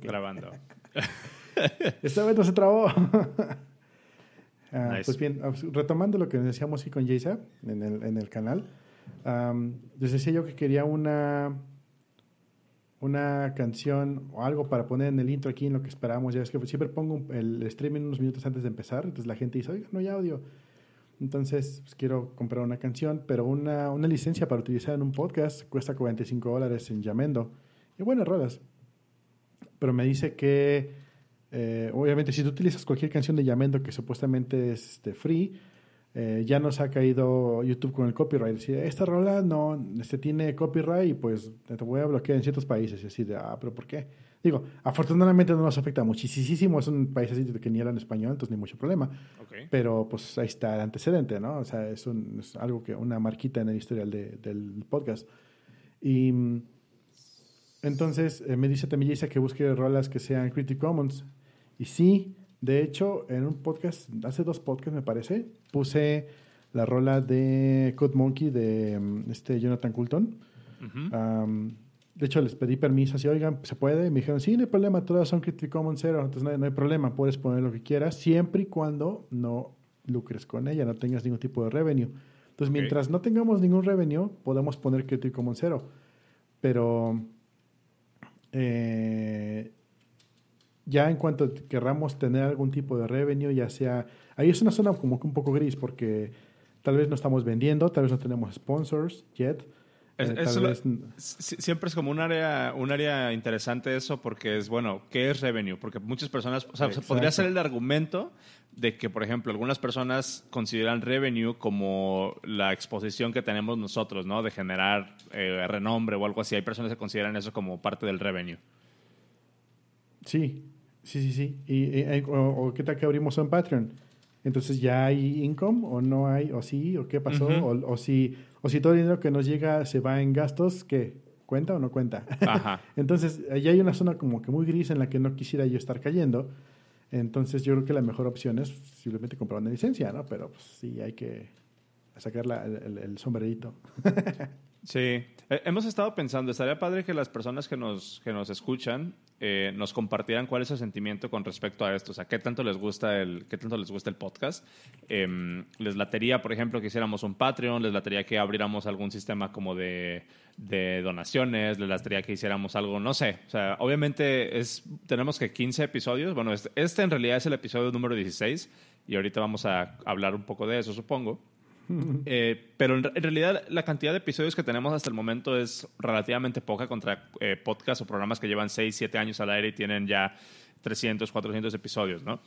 Grabando. Esta vez no se trabó. Ah, pues bien, retomando lo que decíamos aquí con Jaysa en el, en el canal, les decía yo que quería una, una canción o algo para poner en el intro aquí en lo que esperábamos. Ya es que siempre pongo el streaming unos minutos antes de empezar, entonces la gente dice, oiga, no hay audio. Entonces, pues, quiero comprar una canción, pero una, una, licencia para utilizar en un podcast cuesta 45 dólares en Yamendo. Y buenas rolas. Pero me dice que eh, obviamente, si tú utilizas cualquier canción de Yamendo que supuestamente es este, free, eh, ya nos ha caído YouTube con el copyright. Si esta rola no este, tiene copyright y pues te voy a bloquear en ciertos países. Y así de, ah, pero ¿por qué? Digo, afortunadamente no nos afecta muchísimo. Es un país así que ni era en español, entonces ni mucho problema. Pero pues ahí está el antecedente, ¿no? O sea, es, un, es algo que, una marquita en el historial de, del podcast. Y entonces eh, me dice también dice que busque rolas que sean Creative Commons. Y sí, de hecho, en un podcast, hace dos podcasts me parece, puse la rola de Code Monkey de mm, este Jonathan Coulton. De hecho, les pedí permiso, así, oigan, ¿se puede? Me dijeron, sí, no hay problema, todas son Creative Commons cero, entonces no hay, no hay, problema, puedes poner lo que quieras, siempre y cuando no lucres con ella, no tengas ningún tipo de revenue. Entonces, mientras no tengamos ningún revenue, podemos poner Creative Commons cero. Pero eh, ya en cuanto querramos tener algún tipo de revenue, ya sea... Ahí es una zona como que un poco gris porque tal vez no estamos vendiendo, tal vez no tenemos sponsors yet. Eh, siempre es como un área, un área interesante eso porque es, bueno, ¿qué es revenue? Porque muchas personas, o sea, podría ser el argumento de que, por ejemplo, algunas personas consideran revenue como la exposición que tenemos nosotros, ¿no? De generar eh, renombre o algo así. Hay personas que consideran eso como parte del revenue. Sí, Sí, sí, sí. Y, o, qué tal que abrimos un Patreon. Entonces ya hay income o no hay, o sí, o qué pasó, o, o, si, o si todo el dinero que nos llega se va en gastos, ¿qué? ¿Cuenta o no cuenta? Ajá. Entonces, ya hay una zona como que muy gris en la que no quisiera yo estar cayendo. Entonces, yo creo que la mejor opción es simplemente comprar una licencia, ¿no? Pero pues, sí hay que sacar el, el sombrerito. Sí, eh, hemos estado pensando, estaría padre que las personas que nos, que nos escuchan eh, nos compartieran cuál es su sentimiento con respecto a esto, o sea, qué tanto les gusta el, qué tanto les gusta el podcast. Em, les latería, por ejemplo, que hiciéramos un Patreon, les latería que abriéramos algún sistema como de, de donaciones, les latería que hiciéramos algo, no sé, o sea, obviamente es, tenemos que 15 episodios, bueno, este, este en realidad es el episodio número 16 y ahorita vamos a hablar un poco de eso, supongo. Eh, pero en, realidad la cantidad de episodios que tenemos hasta el momento es relativamente poca contra eh, podcasts o programas que llevan 6, 7 años al aire y tienen ya 300, 400 episodios, ¿no?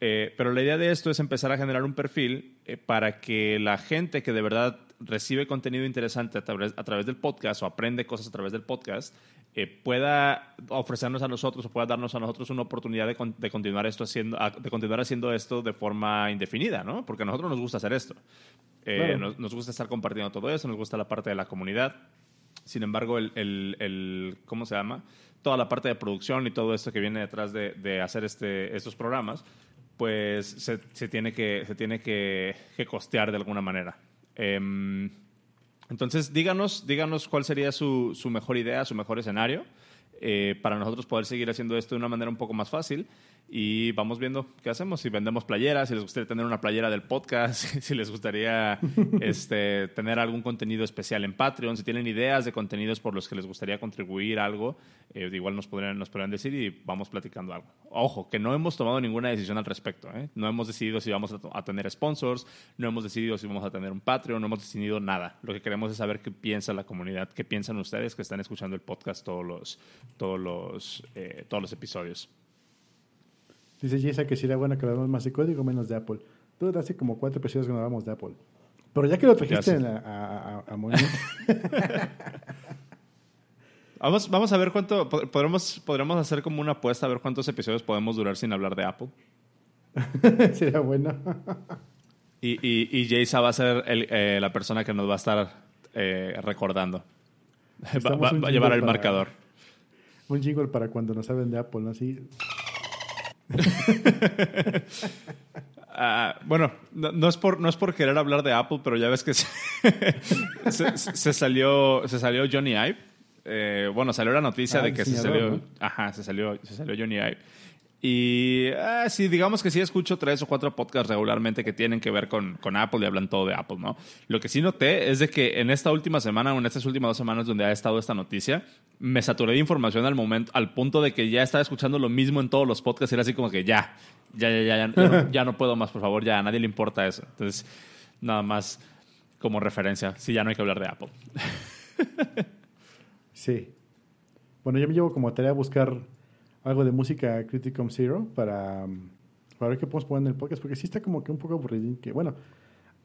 Eh, pero la idea de esto es empezar a generar un perfil para que la gente que de verdad recibe contenido interesante a través, a través del podcast o aprende cosas a través del podcast pueda ofrecernos a nosotros o pueda darnos a nosotros una oportunidad de, de, continuar esto haciendo de continuar haciendo esto de forma indefinida, ¿no? Porque a nosotros nos gusta hacer esto. Eh, nos, gusta estar compartiendo todo eso, nos gusta la parte de la comunidad. Sin embargo, el, el, ¿cómo se llama? Toda la parte de producción y todo esto que viene detrás de, de hacer este, estos programas, pues se, se tiene, que, se tiene que, que costear de alguna manera. Em, entonces, díganos, díganos cuál sería su, mejor idea, su mejor escenario, eh, para nosotros poder seguir haciendo esto de una manera un poco más fácil y vamos viendo qué hacemos. Si vendemos playeras, si les gustaría tener una playera del podcast, si les gustaría este, tener algún contenido especial en Patreon, si tienen ideas de contenidos por los que les gustaría contribuir algo, eh, igual nos podrían, nos podrían decir y vamos platicando algo. Ojo, que no hemos tomado ninguna decisión al respecto. ¿eh? No hemos decidido si vamos a, tener sponsors, no hemos decidido si vamos a tener un Patreon, no hemos decidido nada. Lo que queremos es saber qué piensa la comunidad, qué piensan ustedes que están escuchando el podcast todos los, todos los, eh, todos los episodios. Dice Jessa que sería bueno que hablamos más de código menos de Apple. Tú hace como cuatro episodios que no hablamos de Apple. Pero ya que lo trajiste a, a, a vamos, vamos a ver cuánto. Podremos, podremos hacer como una apuesta a ver cuántos episodios podemos durar sin hablar de Apple. sería bueno. y, y, y va a ser el, eh, la persona que nos va a estar eh, recordando. Va, a llevar el marcador. Un jingle para cuando nos hablen de Apple, ¿no? Así. Ah, bueno, no, es por, no es por querer hablar de Apple, pero ya ves que se, salió, se salió Johnny Ive, Eh, bueno, salió la noticia Ah, de que se salió. ¿no? Ajá, se salió, se salió Johnny Ive. Y ah, sí, digamos que sí escucho tres o cuatro podcasts regularmente que tienen que ver con, con Apple y hablan todo de Apple, ¿no? Lo que sí noté es de que en esta última semana o en estas últimas dos semanas donde ha estado esta noticia, me saturé de información al momento, al punto de que ya estaba escuchando lo mismo en todos los podcasts y era así como que ya, ya, ya, ya, ya, no, ya no puedo más, por favor, ya a nadie le importa eso. Entonces, nada más como referencia, sí, ya no hay que hablar de Apple. Sí. Bueno, yo me llevo como tarea buscar algo de música Criticum Zero para, um, para ver qué podemos poner en el podcast, porque sí está como que un poco aburrido. Que, bueno,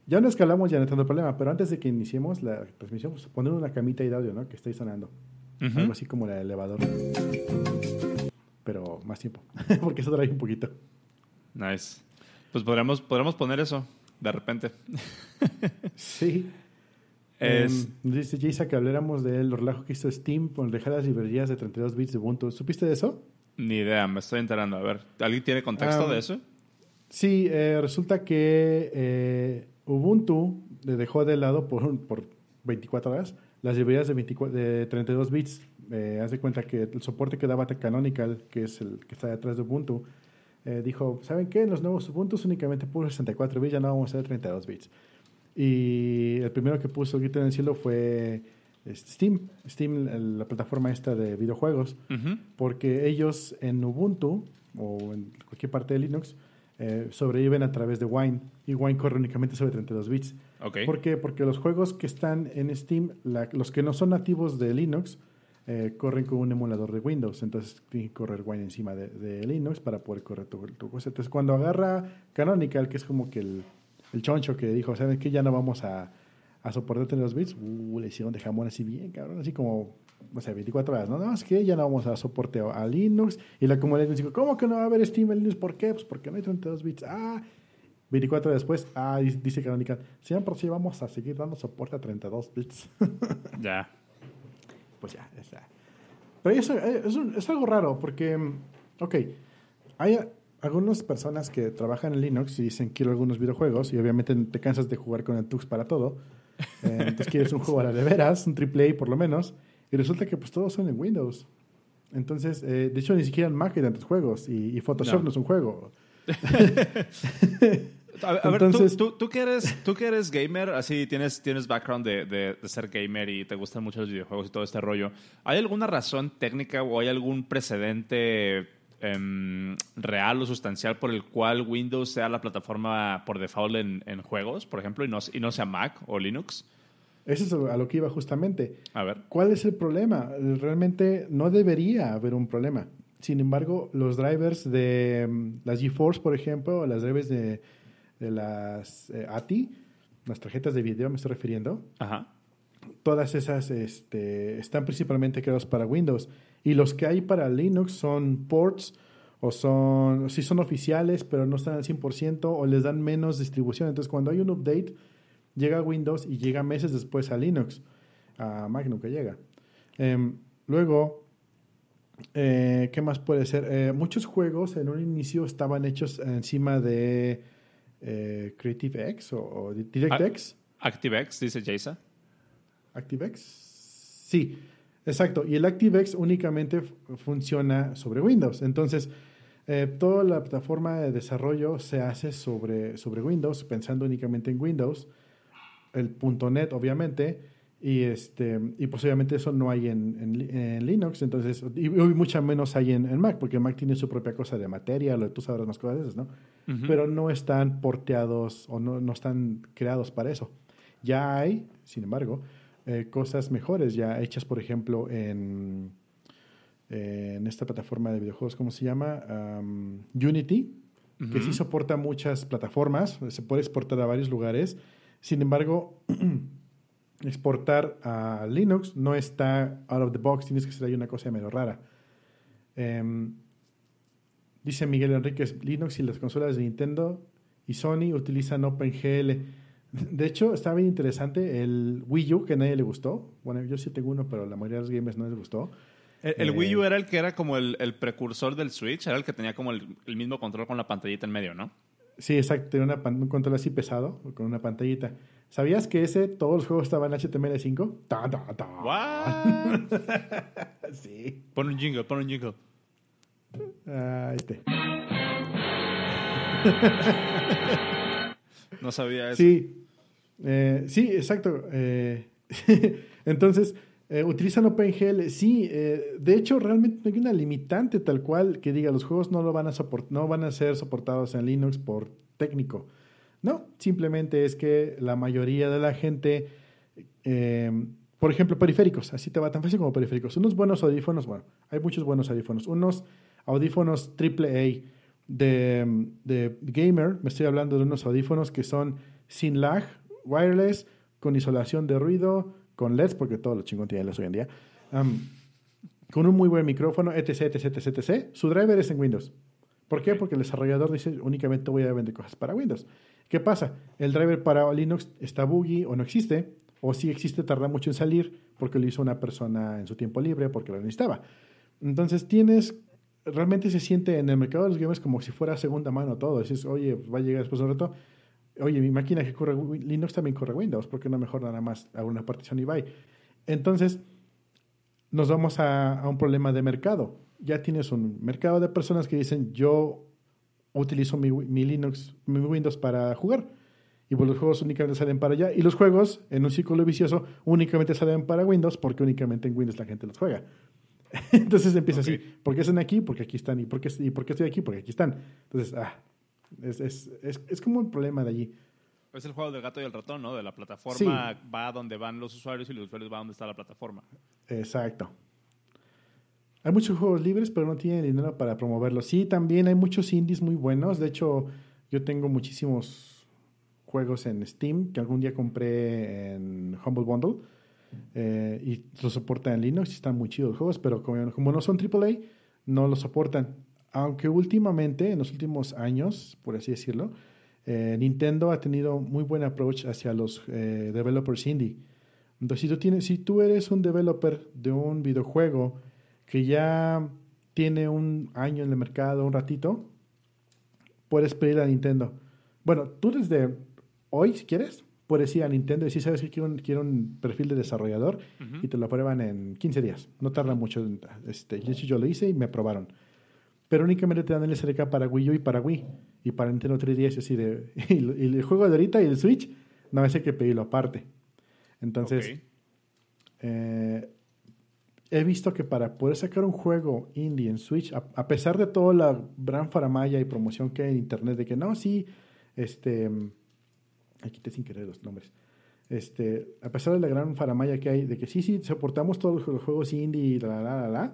ya no escalamos, ya no hay tanto problema, pero antes de que iniciemos la transmisión, pues poner una camita ahí de audio, ¿no? Que esté sonando. Algo así como el elevador. Pero más tiempo, porque eso trae un poquito. Nice. Pues podríamos, podríamos poner eso de repente. Sí. Es, Em, dice Jason que habláramos de lo relajo que hizo Steam con dejar las librerías de 32 bits de Ubuntu. ¿Supiste de eso? Ni idea, me estoy enterando. A ver, ¿alguien tiene contexto Ah, de eso? Sí, eh, resulta que eh, Ubuntu le dejó de lado por, por 24 horas las librerías de, 24 de 32 bits. Eh, haz de cuenta que el soporte que daba Canonical, que es el que está detrás de Ubuntu, eh, dijo, ¿saben qué? En los nuevos Ubuntu únicamente puro 64 bits, ya no vamos a hacer 32 bits. Y el primero que puso el grito en el cielo fue Steam, Steam, el- la plataforma esta de videojuegos porque ellos en Ubuntu o en cualquier parte de Linux eh, sobreviven a través de Wine y Wine corre únicamente sobre 32 bits. ¿Por qué? Porque los juegos que están en Steam, la- los que no son nativos de Linux, eh, corren con un emulador de Windows. Entonces tiene que correr Wine encima de, de Linux para poder correr tu, tu cosa. Entonces cuando agarra Canonical, que es como que el, el choncho que dijo, ¿saben qué? Ya no vamos a, a soportar 32 bits. Uh, le hicieron de jamón así bien, cabrón. Así como, no sé, 24 horas. No, no, es que ya no vamos a soporte a, Linux. Y la comunidad dijo, ¿cómo que no va a haber Steam en Linux? ¿Por qué? Pues porque no hay 32 bits. Ah, 24 horas después, ah, dice- Canonical, siempre sí vamos a seguir dando soporte a 32 bits. Ya. pues ya, ya está. Pero eso eh, es, un- es algo raro porque, ok, hay algunas personas que trabajan en Linux y dicen quiero algunos videojuegos y obviamente te cansas de jugar con el Tux para todo. Eh, entonces quieres un juego a la de veras, un AAA por lo menos, y resulta que pues todos son en Windows. Entonces, eh, de hecho ni siquiera en Mac hay tantos juegos y, y Photoshop No. no. es un juego. A, ver, tú- Entonces- tú, tú, que eres, tú que eres gamer, así tienes, tienes background de, de- de ser gamer y te gustan mucho los videojuegos y todo este rollo, ¿hay alguna razón técnica o hay algún precedente em, real o sustancial por el cual Windows sea la plataforma por default en, en juegos, por ejemplo, y no, y no sea Mac o Linux? Eso es a lo que iba justamente. A ver. ¿Cuál es el problema? Realmente no debería haber un problema. Sin embargo, los drivers de mm, las GeForce, por ejemplo, o las drivers de, de las eh, ATI, las tarjetas de video me estoy refiriendo, Ajá. todas esas este, están principalmente creados para Windows. Y los que hay para Linux son ports o son, sí son oficiales, pero no están al 100% o les dan menos distribución. Entonces, cuando hay un update, llega a Windows y llega meses después a Linux. A Mac nunca llega. Em, luego, eh, ¿qué más puede ser? Eh, muchos juegos en un inicio estaban hechos encima de eh, CreativeX o, o DirectX. ActiveX, dice Jason. ¿ActiveX? Sí, exacto. Y el ActiveX únicamente funciona sobre Windows. Entonces, eh, toda la plataforma de desarrollo se hace sobre, sobre Windows, pensando únicamente en Windows. El .NET, obviamente. Y, este, y pues obviamente eso no hay en, en Li- en Linux, entonces, y, y mucho menos hay en, en Mac, porque Mac tiene su propia cosa de materia, lo, tú sabrás más cosas de esas, ¿no? Pero no están porteados o no, no están creados para eso. Ya hay, sin embargo, eh, cosas mejores ya hechas, por ejemplo, en, en esta plataforma de videojuegos, ¿cómo se llama? Am, Unity, que sí soporta muchas plataformas, se puede exportar a varios lugares. Sin embargo, exportar a Linux no está out of the box, tienes que hacer ahí una cosa medio rara. Em, dice Miguel Enríquez, Linux y las consolas de Nintendo y Sony utilizan OpenGL. De hecho, está bien interesante el Wii U, que a nadie le gustó. Bueno, yo sí tengo uno, pero la mayoría de los gamers no les gustó. El, el Eh, Wii U era el que era como el, el precursor del Switch, era el que tenía como el, el mismo control con la pantallita en medio, ¿no? Sí, exacto, tiene una, un control así pesado, con una pantallita. ¿Sabías que ese, todos los juegos estaban en HTML5? Ta, ta, ta. ¿What? sí. Pon un jingle, pon un jingle. Ah, este. no sabía eso. Sí, eh, sí, exacto. Eh, entonces, eh, ¿utilizan OpenGL? Sí, de hecho, realmente no hay una limitante tal cual que diga los juegos no, lo van a no van a ser soportados en Linux por técnico. No, simplemente es que la mayoría de la gente, por ejemplo, periféricos, así te va tan fácil como periféricos. Unos buenos audífonos, bueno, hay muchos buenos audífonos. Unos audífonos AAA de, de gamer, me estoy hablando de unos audífonos que son sin lag, wireless, con isolación de ruido, con LEDs, porque todo lo chingón tiene LEDs hoy en día, con un muy buen micrófono, etc, etc, etc, etc. Su driver es en Windows. ¿Por qué? Porque el desarrollador dice únicamente voy a vender cosas para Windows. ¿Qué pasa? El driver para Linux está buggy o no existe, o si existe tarda mucho en salir porque lo hizo una persona en su tiempo libre porque lo necesitaba. Entonces tienes realmente se siente en el mercado de los gamers como si fuera segunda mano todo. Dices, oye, va a llegar después de un rato. Oye, mi máquina que corre Linux también corre Windows, ¿por qué no mejor nada más a una partición y bye? Entonces, nos vamos a, un problema de mercado. Ya tienes un mercado de personas que dicen, yo utilizo mi, mi Linux, mi Windows para jugar. Y pues los juegos únicamente salen para allá. Y los juegos, en un círculo vicioso, únicamente salen para Windows porque únicamente en Windows la gente los juega. Entonces empieza así, ¿por qué están aquí? Porque aquí están. ¿Y por qué, y por qué estoy aquí? Porque aquí están. Entonces, ah, es, es, es, es, como un problema de allí. Es el juego del gato y el ratón, ¿no? De la plataforma va a donde van los usuarios y los usuarios van a donde está la plataforma. Exacto. Hay muchos juegos libres, pero no tienen dinero para promoverlos. Sí, también hay muchos indies muy buenos. De hecho, yo tengo muchísimos juegos en Steam que algún día compré en Humble Bundle eh, y lo soportan en Linux y están muy chidos los juegos, pero como, no son AAA, no lo soportan. Aunque últimamente, en los últimos años, por así decirlo, eh, Nintendo ha tenido muy buen approach hacia los eh, developers indie. Entonces, si tú, tienes, si tú eres un developer de un videojuego que ya tiene un año en el mercado, un ratito, puedes pedir a Nintendo. Bueno, tú desde hoy, si quieres, puedes ir a Nintendo y decir, sabes que quiero un, quiero un perfil de desarrollador y te lo aprueban en 15 días. No tarda mucho. Este, yo, lo hice y me aprobaron. Pero únicamente te dan el SDK para Wii U y para Wii. Y para Nintendo 3DS así de... Y, el juego de ahorita y el Switch, no, hay que pedirlo aparte. Entonces, eh, he visto que para poder sacar un juego indie en Switch, a, pesar de toda la gran faramaya y promoción que hay en Internet, de que no, sí, este aquí quité sin querer los nombres. Este, a pesar de la gran faramaya que hay, de que sí, sí, soportamos todos los juegos indie y la, la, la, la,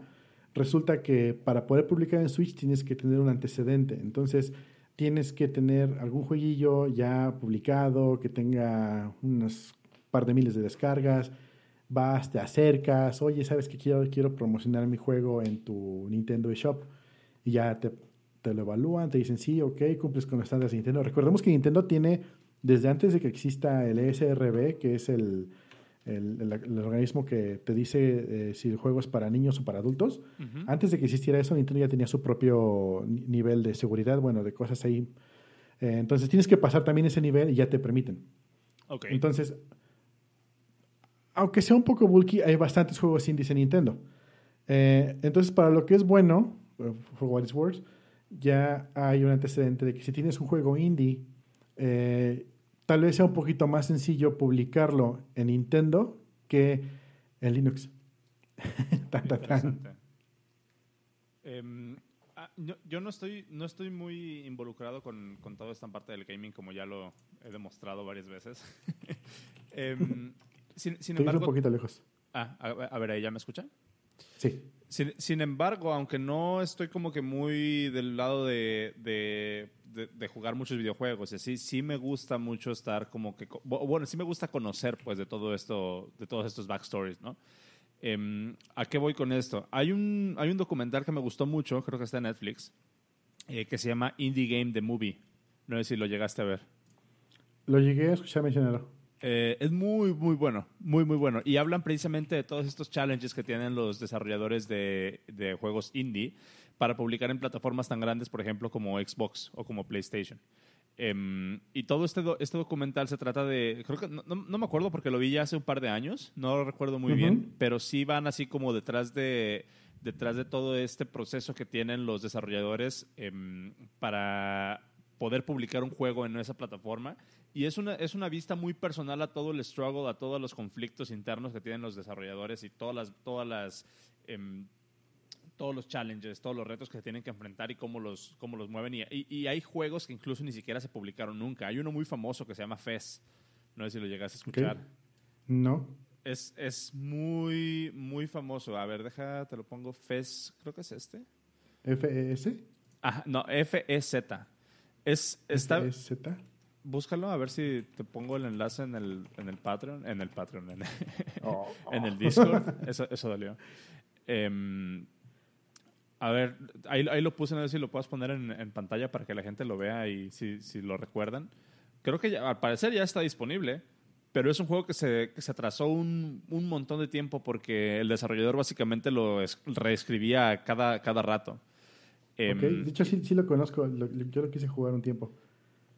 resulta que para poder publicar en Switch tienes que tener un antecedente. Entonces, tienes que tener algún jueguillo ya publicado, que tenga unos par de miles de descargas, vas, te acercas, oye, ¿sabes que quiero, quiero promocionar mi juego en tu Nintendo eShop? Y ya te, te lo evalúan, te dicen, sí, ok, cumples con los estándares de Nintendo. Recordemos que Nintendo tiene desde antes de que exista el ESRB, que es el, el, organismo que te dice eh, si el juego es para niños o para adultos, antes de que existiera eso, Nintendo ya tenía su propio nivel de seguridad, bueno, de cosas ahí. Eh, entonces tienes que pasar también ese nivel y ya te permiten. Okay. Entonces, aunque sea un poco bulky, hay bastantes juegos indies en Nintendo. Eh, entonces, para lo que es bueno, for what it's worth, ya hay un antecedente de que si tienes un juego indie tal vez sea un poquito más sencillo publicarlo en Nintendo que en Linux. Em, ah, yo, no estoy no estoy muy involucrado con, con, toda esta parte del gaming como ya lo he demostrado varias veces. Em, sin, embargo, un poquito lejos. Ah, a, ver, ¿ahí ya me escuchan? Sí. Sin, embargo, aunque no estoy como que muy del lado de de, jugar muchos videojuegos y así, sí me gusta mucho estar como que, bueno, sí me gusta conocer pues de todo esto, de todos estos backstories, ¿no? Em, ¿A qué voy con esto? Hay un, hay un documental que me gustó mucho, creo que está en Netflix, eh, que se llama Indie Game The Movie. No sé si lo llegaste a ver. Lo llegué a escuchar mencionarlo. Eh, es muy, muy bueno, muy, muy bueno. Y hablan precisamente de todos estos challenges que tienen los desarrolladores de, de juegos indie para publicar en plataformas tan grandes, por ejemplo, como Xbox o como PlayStation. Em, y todo este, este documental se trata de, creo que no, no, me acuerdo porque lo vi ya hace un par de años, no lo recuerdo muy bien, pero sí van así como detrás de, detrás de todo este proceso que tienen los desarrolladores em, para poder publicar un juego en esa plataforma. Y es una, es una vista muy personal a todo el struggle, a todos los conflictos internos que tienen los desarrolladores y todas las, todas las em, todos los challenges, todos los retos que se tienen que enfrentar y cómo los, cómo los mueven. Y, y, hay juegos que incluso ni siquiera se publicaron nunca. Hay uno muy famoso que se llama Fez. No sé si lo llegaste a escuchar. No. Es, es muy, muy famoso. A ver, deja, te lo pongo. Fez, creo que es este. ¿FES? Ajá, no, F-E-Z. Es, está, ¿FEZ? Búscalo a ver si te pongo el enlace en el, en el Patreon. En el Patreon, en, oh. en el Discord. eso, eso dolió. Eh, a ver, ahí, ahí, lo puse, no sé si lo puedes poner en, pantalla para que la gente lo vea y si, si lo recuerdan. Creo que al parecer ya está disponible, pero es un juego que se, que se atrasó un, un, montón de tiempo porque el desarrollador básicamente lo reescribía cada, cada rato. Em, de hecho, sí, sí lo conozco, yo lo quise jugar un tiempo.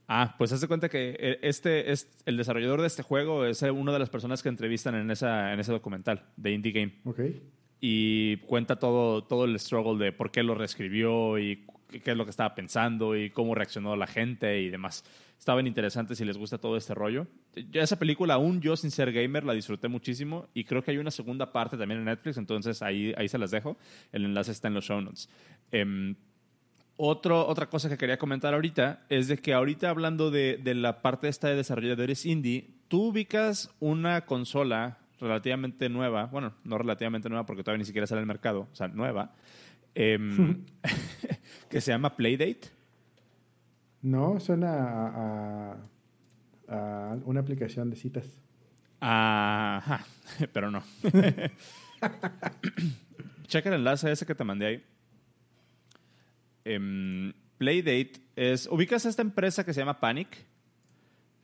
Ah, pues hace cuenta que eh, este, es el desarrollador de este juego es una de las personas que entrevistan en, esa, en ese documental de Indie Game. Okay y cuenta todo, todo el struggle de por qué lo reescribió y qué es lo que estaba pensando y cómo reaccionó la gente y demás. Estaba bien interesante si les gusta todo este rollo. Ya esa película, aún yo sin ser gamer, la disfruté muchísimo y creo que hay una segunda parte también en Netflix, entonces ahí, ahí se las dejo. El enlace está en los show notes. Em, otro, otra cosa que quería comentar ahorita es de que ahorita hablando de, de la parte esta de desarrolladores indie, tú ubicas una consola relativamente nueva, bueno, no relativamente nueva porque todavía ni siquiera sale al mercado, o sea, nueva, em, que se llama Playdate. No, suena a, una aplicación de citas. Ajá, pero no. Checa el enlace ese que te mandé ahí. Em, Playdate es. ¿Ubicas esta empresa que se llama Panic?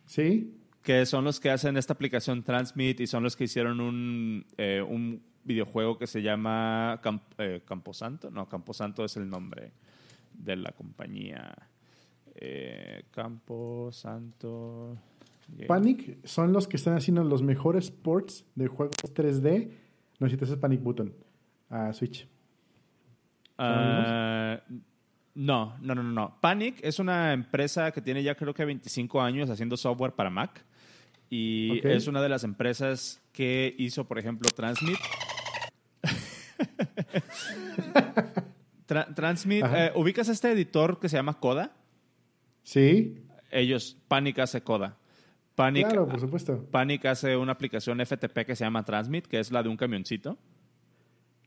Sí que son los que hacen esta aplicación Transmit y son los que hicieron un, eh, un videojuego que se llama eh, Camposanto. No, Camposanto es el nombre de la compañía. Eh, Camposanto. Panic son los que están haciendo los mejores ports de juegos 3D. No te haces Panic Button a Switch. Ah, no, no, no, no. Panic es una empresa que tiene ya creo que 25 años haciendo software para Mac. Y es una de las empresas que hizo, por ejemplo, Transmit. Transmit. Eh, ¿Ubicas este editor que se llama Coda? Sí. Ellos, Panic hace Coda. Panic, claro, por supuesto. Panic hace una aplicación FTP que se llama Transmit, que es la de un camioncito.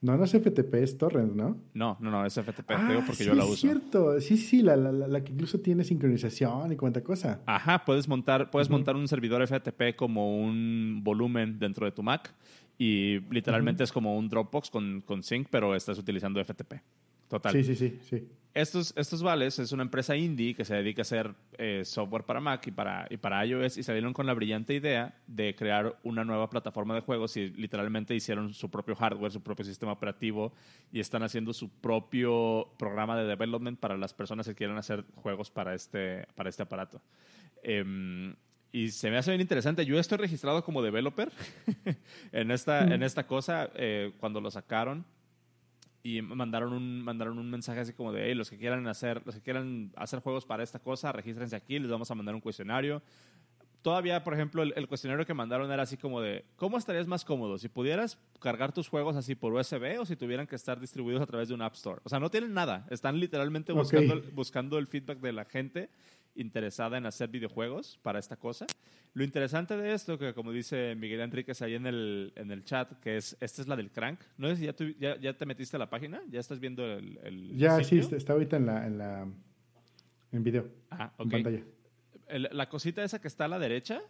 No, no es FTP, es Torrent, ¿no? No, no, no, es FTP, ah, porque yo la uso. Es cierto, sí, sí, la, la, la, que incluso tiene sincronización y cuánta cosa. Ajá, puedes montar, puedes montar un servidor FTP como un volumen dentro de tu Mac y literalmente es como un Dropbox con, con Sync, pero estás utilizando FTP. Total. Sí, sí, sí, sí. Estos, estos Vales es una empresa indie que se dedica a hacer eh, software para Mac y para, y para iOS y salieron con la brillante idea de crear una nueva plataforma de juegos y literalmente hicieron su propio hardware, su propio sistema operativo y están haciendo su propio programa de development para las personas que quieran hacer juegos para este, para este aparato. Em, y se me hace bien interesante. Yo estoy registrado como developer en, esta, en esta cosa eh, cuando lo sacaron y mandaron un, mandaron un mensaje así como de, hey, los que quieran hacer, los que quieran hacer juegos para esta cosa, regístrense aquí, les vamos a mandar un cuestionario. Todavía, por ejemplo, el, cuestionario que mandaron era así como de, ¿cómo estarías más cómodo? Si pudieras cargar tus juegos así por USB o si tuvieran que estar distribuidos a través de un App Store. O sea, no tienen nada. Están literalmente buscando, buscando el feedback de la gente interesada en hacer videojuegos para esta cosa. Lo interesante de esto, que como dice Miguel Enríquez ahí en el, en el chat, que es, esta es la del Crank. No sé si ya, ya, te metiste a la página, ya estás viendo el... ya, sí, está ahorita en la, en la en video. Ah, ok. En pantalla. la cosita esa que está a la derecha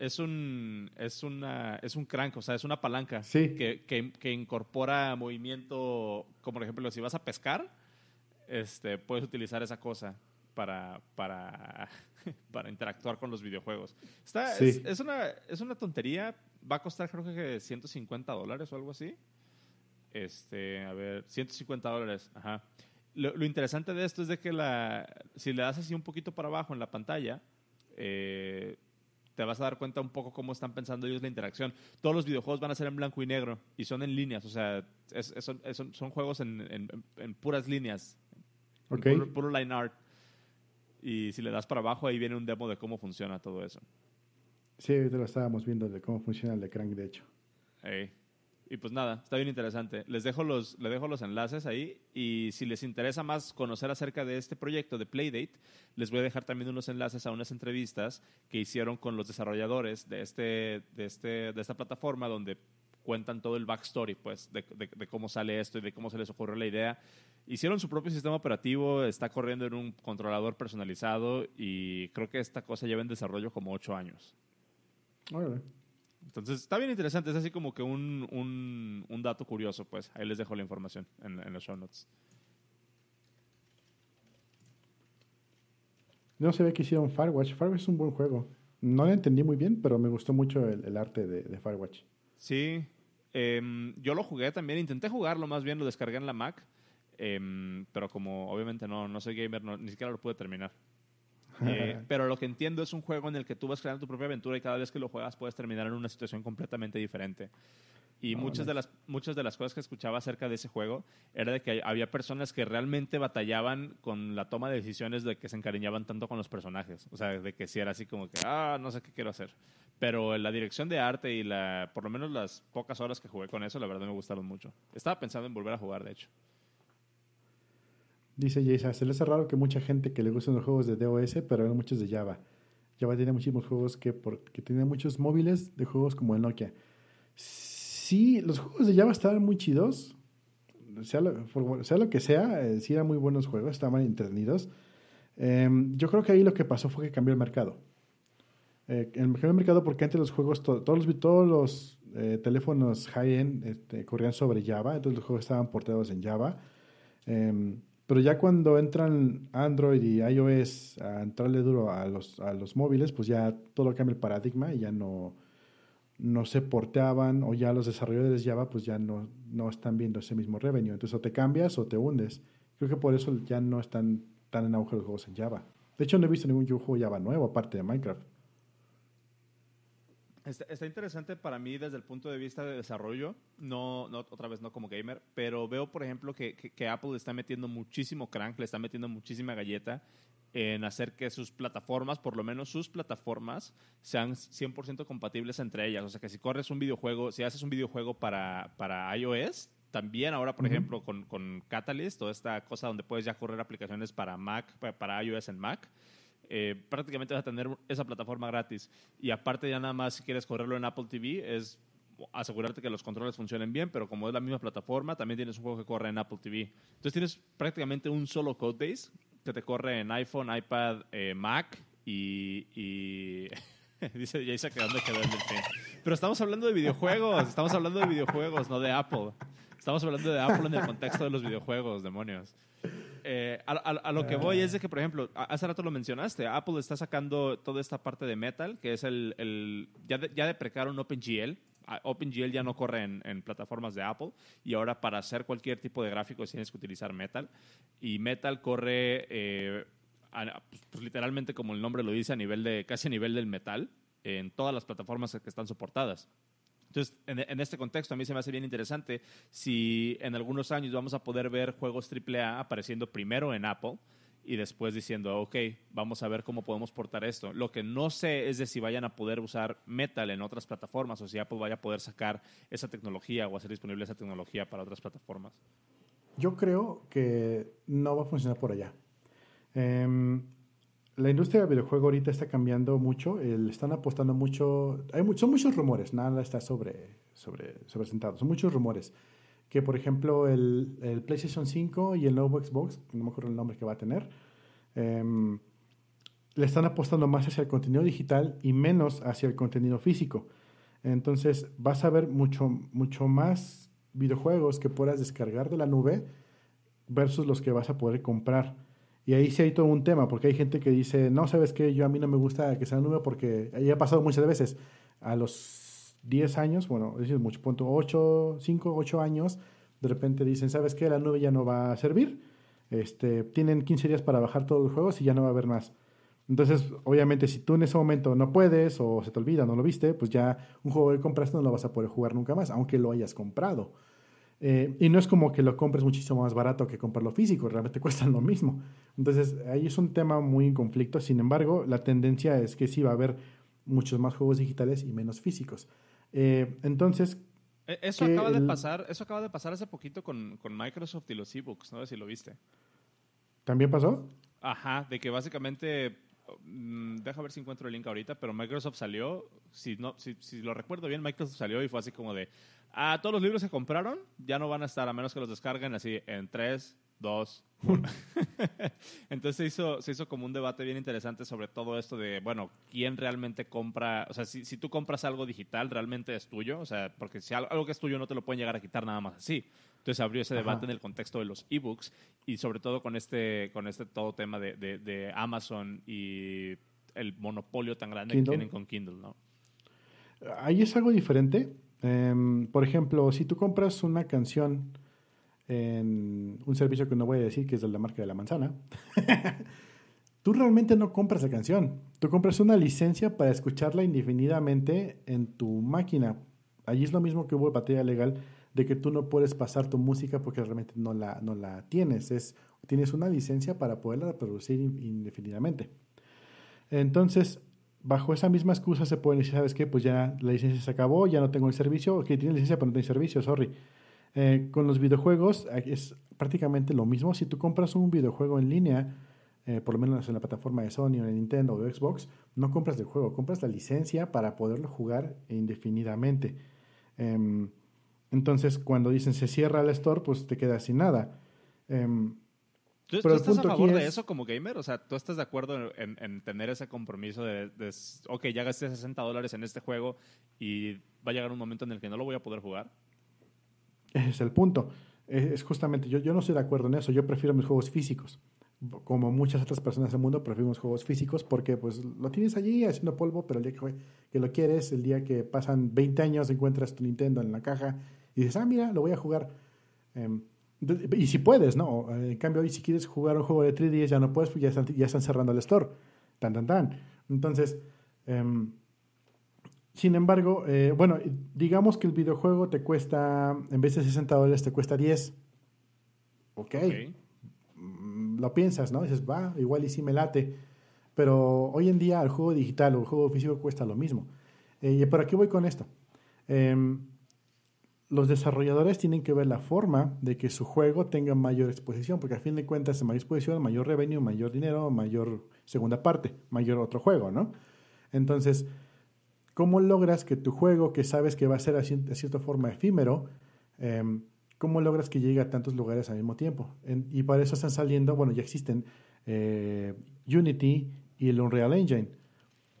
es un, es una, es un crank, o sea, es una palanca que, que, que incorpora movimiento, como por ejemplo, si vas a pescar, este, puedes utilizar esa cosa para, para, para interactuar con los videojuegos. Está, es, una, es una tontería. Va a costar creo que 150 dólares o algo así. Este, a ver, 150 dólares, ajá. lo, interesante de esto es de que la, si le das así un poquito para abajo en la pantalla, eh, te vas a dar cuenta un poco cómo están pensando ellos la interacción. Todos los videojuegos van a ser en blanco y negro y son en líneas, o sea, son, juegos en, puras líneas, puro, line art. Y si le das para abajo, ahí viene un demo de cómo funciona todo eso. Sí, ahorita lo estábamos viendo de cómo funciona el de Crank, de hecho. Y pues nada, está bien interesante. Les dejo los, les dejo los enlaces ahí y si les interesa más conocer acerca de este proyecto de Playdate, les voy a dejar también unos enlaces a unas entrevistas que hicieron con los desarrolladores de, este, de, este, de esta plataforma donde cuentan todo el backstory pues, de, de, cómo sale esto y de cómo se les ocurrió la idea. Hicieron su propio sistema operativo, está corriendo en un controlador personalizado y creo que esta cosa lleva en desarrollo como ocho años. Entonces, está bien interesante. Es así como que un, un, dato curioso, pues. Ahí les dejo la información en, en los show notes. No se ve que hicieron Firewatch. Firewatch es un buen juego. No lo entendí muy bien, pero me gustó mucho el, arte de, Firewatch. Sí. Em, yo lo jugué también. Intenté jugarlo, más bien lo descargué en la Mac. Em, pero como obviamente no, no soy gamer, ni siquiera lo pude terminar. Eh, pero lo que entiendo es un juego en el que tú vas creando tu propia aventura y cada vez que lo juegas puedes terminar en una situación completamente diferente. Y muchas, de las, muchas de las cosas que escuchaba acerca de ese juego era de que había personas que realmente batallaban con la toma de decisiones de que se encariñaban tanto con los personajes. O sea, de que si era así como que, ah, no sé qué quiero hacer. Pero la dirección de arte y la, por lo menos las pocas horas que jugué con eso, la verdad me gustaron mucho. Estaba pensando en volver a jugar, de hecho. Dice Jason, se le hace raro que mucha gente que le gustan los juegos de DOS, pero hay muchos de Java. Java tiene muchísimos juegos que, que tiene muchos móviles de juegos como el Nokia. Sí, los juegos de Java estaban muy chidos. Sea lo, sea lo que sea, eh, sí eran muy buenos juegos, estaban entretenidos. Em, yo creo que ahí lo que pasó fue que cambió el mercado. Eh, cambió el mercado porque antes los juegos, todos los, todos los eh, teléfonos high-end este, corrían sobre Java, entonces los juegos estaban portados en Java. Em, pero ya cuando entran Android y iOS a entrarle duro a los, a los móviles, pues ya todo cambia el paradigma y ya no, no se porteaban o ya los desarrolladores Java pues ya no, no están viendo ese mismo revenue. Entonces o te cambias o te hundes. Creo que por eso ya no están tan en auge los juegos en Java. De hecho no he visto ningún juego Java nuevo aparte de Minecraft. Está, interesante para mí desde el punto de vista de desarrollo, no, no otra vez no como gamer, pero veo, por ejemplo, que, que, Apple está metiendo muchísimo crank, le está metiendo muchísima galleta en hacer que sus plataformas, por lo menos sus plataformas, sean 100% compatibles entre ellas. O sea, que si corres un videojuego, si haces un videojuego para, para iOS, también ahora, por ejemplo, con, con Catalyst, toda esta cosa donde puedes ya correr aplicaciones para Mac, para iOS en Mac, eh, prácticamente vas a tener esa plataforma gratis. Y aparte ya nada más si quieres correrlo en Apple TV es asegurarte que los controles funcionen bien, pero como es la misma plataforma, también tienes un juego que corre en Apple TV. Entonces tienes prácticamente un solo codebase que te corre en iPhone, iPad, eh, Mac y... y dice Jason que dónde quedó el delfín. Pero estamos hablando de videojuegos, estamos hablando de videojuegos, no de Apple. Estamos hablando de Apple en el contexto de los videojuegos, demonios. Eh, a, lo que voy es de que, por ejemplo, hace rato lo mencionaste, Apple está sacando toda esta parte de Metal, que es el... ya, de, ya deprecaron OpenGL. OpenGL ya no corre en, plataformas de Apple y ahora para hacer cualquier tipo de gráfico tienes que utilizar Metal. Y Metal corre eh, pues, literalmente como el nombre lo dice, a nivel de, casi a nivel del metal en todas las plataformas que están soportadas. Entonces, en, este contexto, a mí se me hace bien interesante si en algunos años vamos a poder ver juegos AAA apareciendo primero en Apple y después diciendo, ok, vamos a ver cómo podemos portar esto. Lo que no sé es de si vayan a poder usar Metal en otras plataformas o si Apple vaya a poder sacar esa tecnología o hacer disponible esa tecnología para otras plataformas. Yo creo que no va a funcionar por allá. Eh, la industria del videojuego ahorita está cambiando mucho, el, están apostando mucho, hay son muchos rumores, nada está sobre, sobre, sobre sentado, son muchos rumores. Que por ejemplo el, el, PlayStation 5 y el nuevo Xbox, no me acuerdo el nombre que va a tener, em, le están apostando más hacia el contenido digital y menos hacia el contenido físico. Entonces vas a ver mucho, mucho más videojuegos que puedas descargar de la nube versus los que vas a poder comprar. Y ahí sí hay todo un tema, porque hay gente que dice, no, sabes qué, yo a mí no me gusta que sea nube porque ya ha pasado muchas veces. A los 10 años, bueno, es mucho punto, 8, 5, 8 años, de repente dicen, ¿sabes qué? La nube ya no va a servir. este, tienen 15 días para bajar todos los juegos y ya no va a haber más. Entonces, obviamente, si tú en ese momento no puedes o se te olvida, no lo viste, pues ya un juego que compraste no lo vas a poder jugar nunca más, aunque lo hayas comprado. Eh, y no es como que lo compres muchísimo más barato que comprarlo físico, realmente cuestan lo mismo. Entonces, ahí es un tema muy en conflicto. Sin embargo, la tendencia es que sí va a haber muchos más juegos digitales y menos físicos. Eh, entonces, e, eso acaba de pasar, eso acaba de pasar hace poquito con, con Microsoft y los ebooks, no sé si lo viste. ¿También pasó? Ajá, de que básicamente Mm, deja ver si encuentro el link ahorita, pero Microsoft salió, si, no, si, si, lo recuerdo bien, Microsoft salió y fue así como de, ah, todos los libros que compraron ya no van a estar a menos que los descarguen así en 3, 2, 1. Entonces se hizo, se hizo como un debate bien interesante sobre todo esto de, bueno, ¿quién realmente compra? O sea, si, si tú compras algo digital, ¿realmente es tuyo? O sea, porque si algo que es tuyo no te lo pueden llegar a quitar nada más así. Entonces abrió ese debate en el contexto de los ebooks y sobre todo con este, con este todo tema de, de, Amazon y el monopolio tan grande que tienen con Kindle, ¿no? Ahí es algo diferente. Em, por ejemplo, si tú compras una canción en un servicio que no voy a decir que es de la marca de la manzana, tú realmente no compras la canción. Tú compras una licencia para escucharla indefinidamente en tu máquina. Allí es lo mismo que hubo batería legal de que tú no puedes pasar tu música porque realmente no la, no la tienes. Es, tienes una licencia para poderla reproducir indefinidamente. Entonces, bajo esa misma excusa se puede decir, ¿sabes qué? Pues ya la licencia se acabó, ya no tengo el servicio, que tiene licencia pero no tiene servicio, sorry. Eh, con los videojuegos es prácticamente lo mismo. Si tú compras un videojuego en línea, eh, por lo menos en la plataforma de Sony o de Nintendo o de Xbox, no compras el juego, compras la licencia para poderlo jugar indefinidamente. Em, entonces, cuando dicen se cierra el store, pues te quedas sin nada. Em, ¿Tú, estás a favor de eso como gamer? O sea, ¿tú estás de acuerdo en, tener ese compromiso de, ok, ya gasté 60 dólares en este juego y va a llegar un momento en el que no lo voy a poder jugar? Ese es el punto. Es, justamente, yo, yo no estoy de acuerdo en eso. Yo prefiero mis juegos físicos. Como muchas otras personas del mundo, prefiero mis juegos físicos porque pues lo tienes allí haciendo polvo, pero el día que, lo quieres, el día que pasan 20 años, encuentras tu Nintendo en la caja y dices, ah, mira, lo voy a jugar. Em, y si puedes, ¿no? En cambio, hoy si quieres jugar un juego de 3D ya no puedes, ya están, ya están cerrando el store. Tan, tan, tan. Entonces, em, sin embargo, eh, bueno, digamos que el videojuego te cuesta, en vez de 60 dólares, te cuesta 10. Ok. Mm, lo piensas, ¿no? Dices, va, igual y sí me late. Pero hoy en día el juego digital o el juego físico cuesta lo mismo. Eh, ¿Y por aquí voy con esto? Eh, los desarrolladores tienen que ver la forma de que su juego tenga mayor exposición, porque a fin de cuentas, mayor exposición, mayor revenue, mayor dinero, mayor segunda parte, mayor otro juego, ¿no? Entonces, ¿cómo logras que tu juego, que sabes que va a ser de cierta forma efímero, em, cómo logras que llegue a tantos lugares al mismo tiempo? y para eso están saliendo, bueno, ya existen eh, Unity y el Unreal Engine.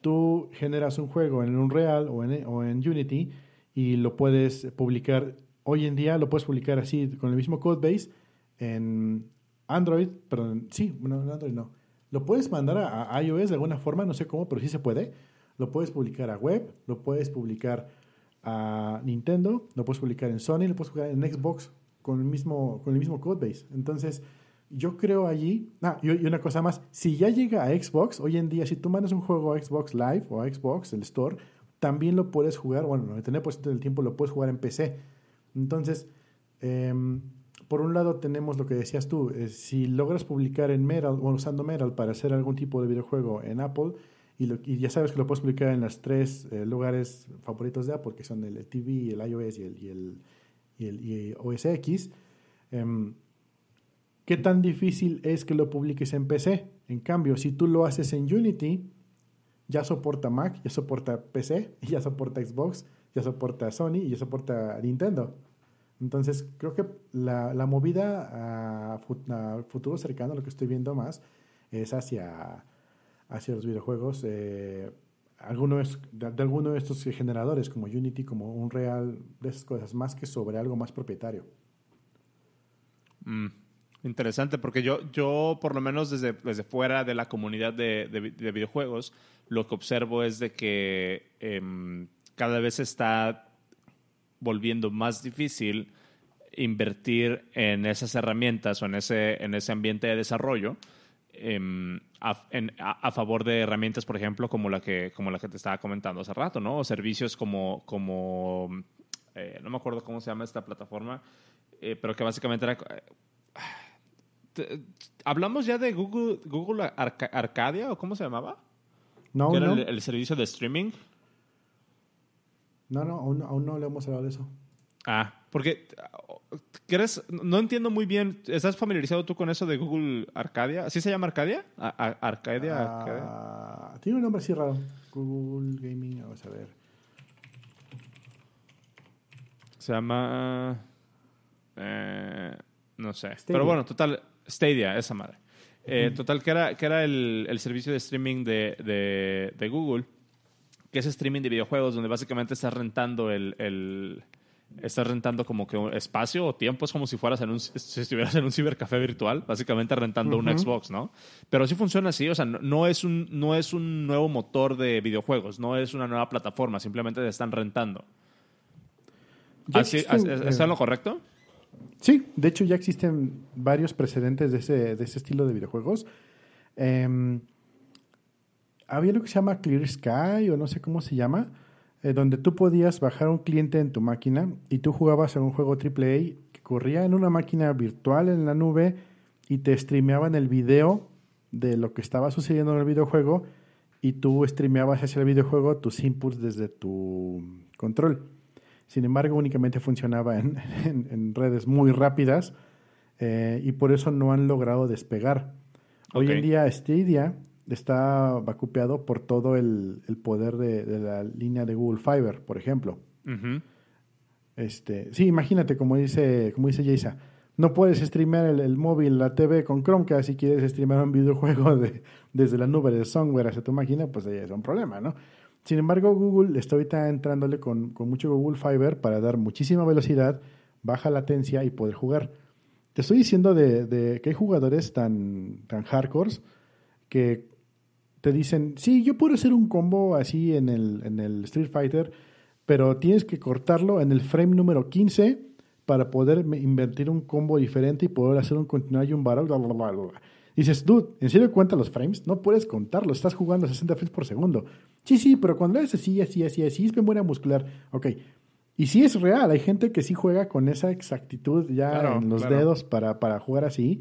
Tú generas un juego en Unreal o en, o en Unity y lo puedes publicar, hoy en día lo puedes publicar así con el mismo codebase en Android, perdón, sí, bueno, en Android no. Lo puedes mandar a, iOS de alguna forma, no sé cómo, pero sí se puede. Lo puedes publicar a web, lo puedes publicar a Nintendo, lo puedes publicar en Sony, lo puedes publicar en Xbox con el mismo, con el mismo codebase. Entonces, yo creo allí, ah, y, una cosa más, si ya llega a Xbox, hoy en día, si tú mandas un juego a Xbox Live o a Xbox, el Store, también lo puedes jugar, bueno, el 99% del tiempo lo puedes jugar en PC. Entonces, em, por un lado tenemos lo que decías tú, eh, si logras publicar en Metal o usando Metal para hacer algún tipo de videojuego en Apple, y, ya sabes que lo puedes publicar en los tres eh, lugares favoritos de Apple, que son el, TV, el iOS y el, y el, y el OS X, em, ¿qué tan difícil es que lo publiques en PC? En cambio, si tú lo haces en Unity, ya soporta Mac, ya soporta PC, ya soporta Xbox, ya soporta Sony y ya soporta Nintendo. Entonces, creo que la, la movida a, futuro cercano, lo que estoy viendo más, es hacia, hacia los videojuegos. Eh, algunos, de, alguno de estos generadores, como Unity, como Unreal, de esas cosas, más que sobre algo más propietario. Mm. Interesante, porque yo, yo por lo menos desde, desde fuera de la comunidad de, de, videojuegos, lo que observo es de que eh, cada vez está volviendo más difícil invertir en esas herramientas o en ese, en ese ambiente de desarrollo em, a, favor de herramientas, por ejemplo, como la que, como la que te estaba comentando hace rato, ¿no? O servicios como, como eh, no me acuerdo cómo se llama esta plataforma, eh, pero que básicamente era... ¿Hablamos ya de Google, Google Arcadia o cómo se llamaba? No, ¿Que no. Era el, servicio de streaming. No, no, aún, aún no le hemos hablado de eso. Ah, porque ¿quieres? No entiendo muy bien. ¿Estás familiarizado tú con eso de Google Arcadia? ¿Así se llama Arcadia? Arcadia, ah, Tiene un nombre así raro. Google Gaming, vamos a ver. Se llama. Eh, no sé. Pero bueno, total. Stadia, esa madre. Eh, total, que era, que era el, el servicio de streaming de, de, de, Google, que es streaming de videojuegos, donde básicamente estás rentando el, el estás rentando como que un espacio o tiempo, es como si fueras en un, si estuvieras en un cibercafé virtual, básicamente rentando un Xbox, ¿no? Pero sí funciona así, o sea, no, es un, no es un nuevo motor de videojuegos, no es una nueva plataforma, simplemente te están rentando. Así, ¿Está en lo correcto? Sí, de hecho ya existen varios precedentes de ese, de ese estilo de videojuegos. Em, había lo que se llama Clear Sky o no sé cómo se llama, eh, donde tú podías bajar un cliente en tu máquina y tú jugabas en un juego AAA que corría en una máquina virtual en la nube y te streameaban el video de lo que estaba sucediendo en el videojuego y tú streameabas hacia el videojuego tus inputs desde tu control. Sin embargo, únicamente funcionaba en, redes muy rápidas eh, y por eso no han logrado despegar. Hoy en día Stadia está vacupeado por todo el, poder de, la línea de Google Fiber, por ejemplo. este, sí, imagínate, como dice, como dice no puedes streamear el, móvil, la TV con Chromecast si quieres streamear un videojuego de, desde la nube de software hacia tu máquina, pues ahí es un problema, ¿no? Sin embargo, Google está ahorita entrándole con, mucho Google Fiber para dar muchísima velocidad, baja latencia y poder jugar. Te estoy diciendo de, que hay jugadores tan, tan hardcore que te dicen, sí, yo puedo hacer un combo así en el, en el Street Fighter, pero tienes que cortarlo en el frame número 15 para poder invertir un combo diferente y poder hacer un continuo y un barrel, bla, bla, bla, bla. Dices, dude, ¿en serio cuenta los frames? No puedes contarlo, estás jugando a 60 frames por segundo. Sí, sí, pero cuando es así, así, así, así, es memoria muscular. Ok. Y sí es real, hay gente que sí juega con esa exactitud ya en los dedos para, para, jugar así.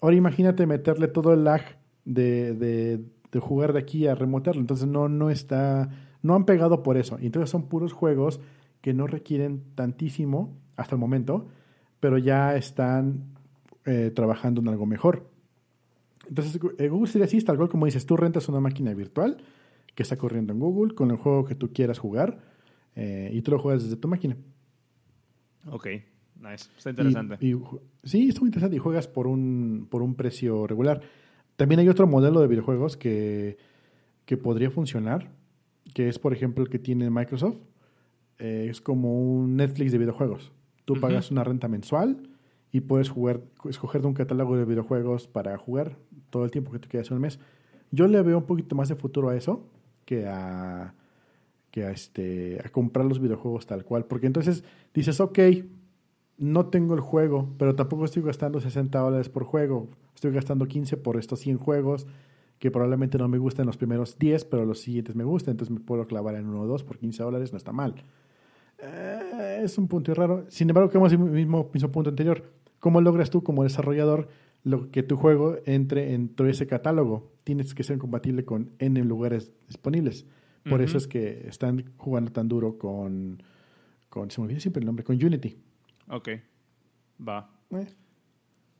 Ahora imagínate meterle todo el lag de, de, de, jugar de aquí a remotarlo. Entonces no, no está, no han pegado por eso. Y entonces son puros juegos que no requieren tantísimo hasta el momento, pero ya están eh, trabajando en algo mejor. Entonces, eh, Google sería así, tal cual como dices, tú rentas una máquina virtual que está corriendo en Google con el juego que tú quieras jugar eh, y tú lo juegas desde tu máquina. Ok, nice. Está interesante. sí, está muy interesante y juegas por un, por un precio regular. También hay otro modelo de videojuegos que, que podría funcionar, que es, por ejemplo, el que tiene Microsoft. Eh, es como un Netflix de videojuegos. Tú pagas una renta mensual y puedes jugar, escoger de un catálogo de videojuegos para jugar todo el tiempo que te quedas un mes. Yo le veo un poquito más de futuro a eso que a, que a, este, a comprar los videojuegos tal cual. Porque entonces dices, ok, no tengo el juego, pero tampoco estoy gastando 60 dólares por juego. Estoy gastando 15 por estos 100 juegos que probablemente no me gustan los primeros 10, pero los siguientes me gustan. Entonces me puedo clavar en uno o dos por 15 dólares, no está mal. Eh, es un punto raro. Sin embargo, como el mismo, mismo punto anterior. ¿Cómo logras tú como desarrollador lo que tu juego entre en todo ese catálogo. Tienes que ser compatible con N lugares disponibles. Por eso es que están jugando tan duro con, con, se me olvida siempre el nombre, con Unity. Ok, va. Eh.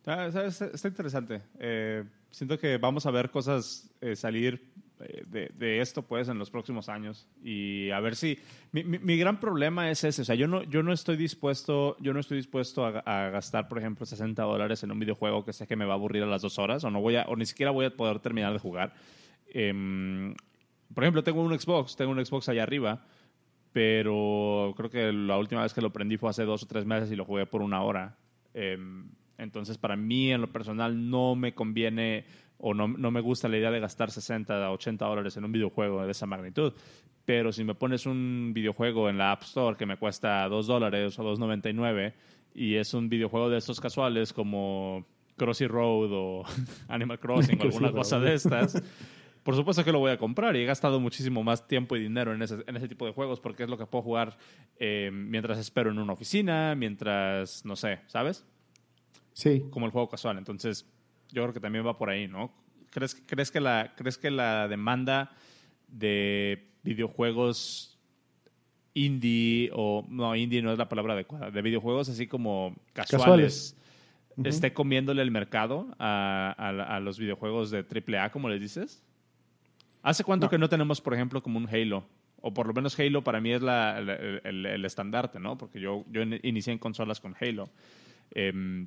Ah, está, interesante. Eh, siento que vamos a ver cosas eh, salir de, de, esto pues en los próximos años y a ver si mi, mi, gran problema es ese o sea yo no yo no estoy dispuesto yo no estoy dispuesto a, gastar por ejemplo 60 dólares en un videojuego que sé que me va a aburrir a las dos horas o no voy a o ni siquiera voy a poder terminar de jugar em, por ejemplo tengo un Xbox tengo un Xbox allá arriba pero creo que la última vez que lo prendí fue hace dos o tres meses y lo jugué por una hora em, entonces para mí en lo personal no me conviene o no, no, me gusta la idea de gastar 60 a 80 dólares en un videojuego de esa magnitud. Pero si me pones un videojuego en la App Store que me cuesta 2 dólares o 2.99 y es un videojuego de estos casuales como Crossy Road o Animal Crossing o alguna cosa de estas, por supuesto que lo voy a comprar y he gastado muchísimo más tiempo y dinero en ese, en ese tipo de juegos porque es lo que puedo jugar eh, mientras espero en una oficina, mientras, no sé, ¿sabes? Sí. Como el juego casual. Entonces, yo creo que también va por ahí, ¿no? ¿Crees, crees, que, la, ¿crees que la demanda de videojuegos indie o no, indie no es la palabra adecuada, de videojuegos así como casuales, esté comiéndole el mercado a, a, los videojuegos de AAA, como les dices? ¿Hace cuánto que no tenemos, por ejemplo, como un Halo? O por lo menos Halo para mí es la, el, el, estandarte, ¿no? Porque yo, yo inicié en consolas con Halo. Eh,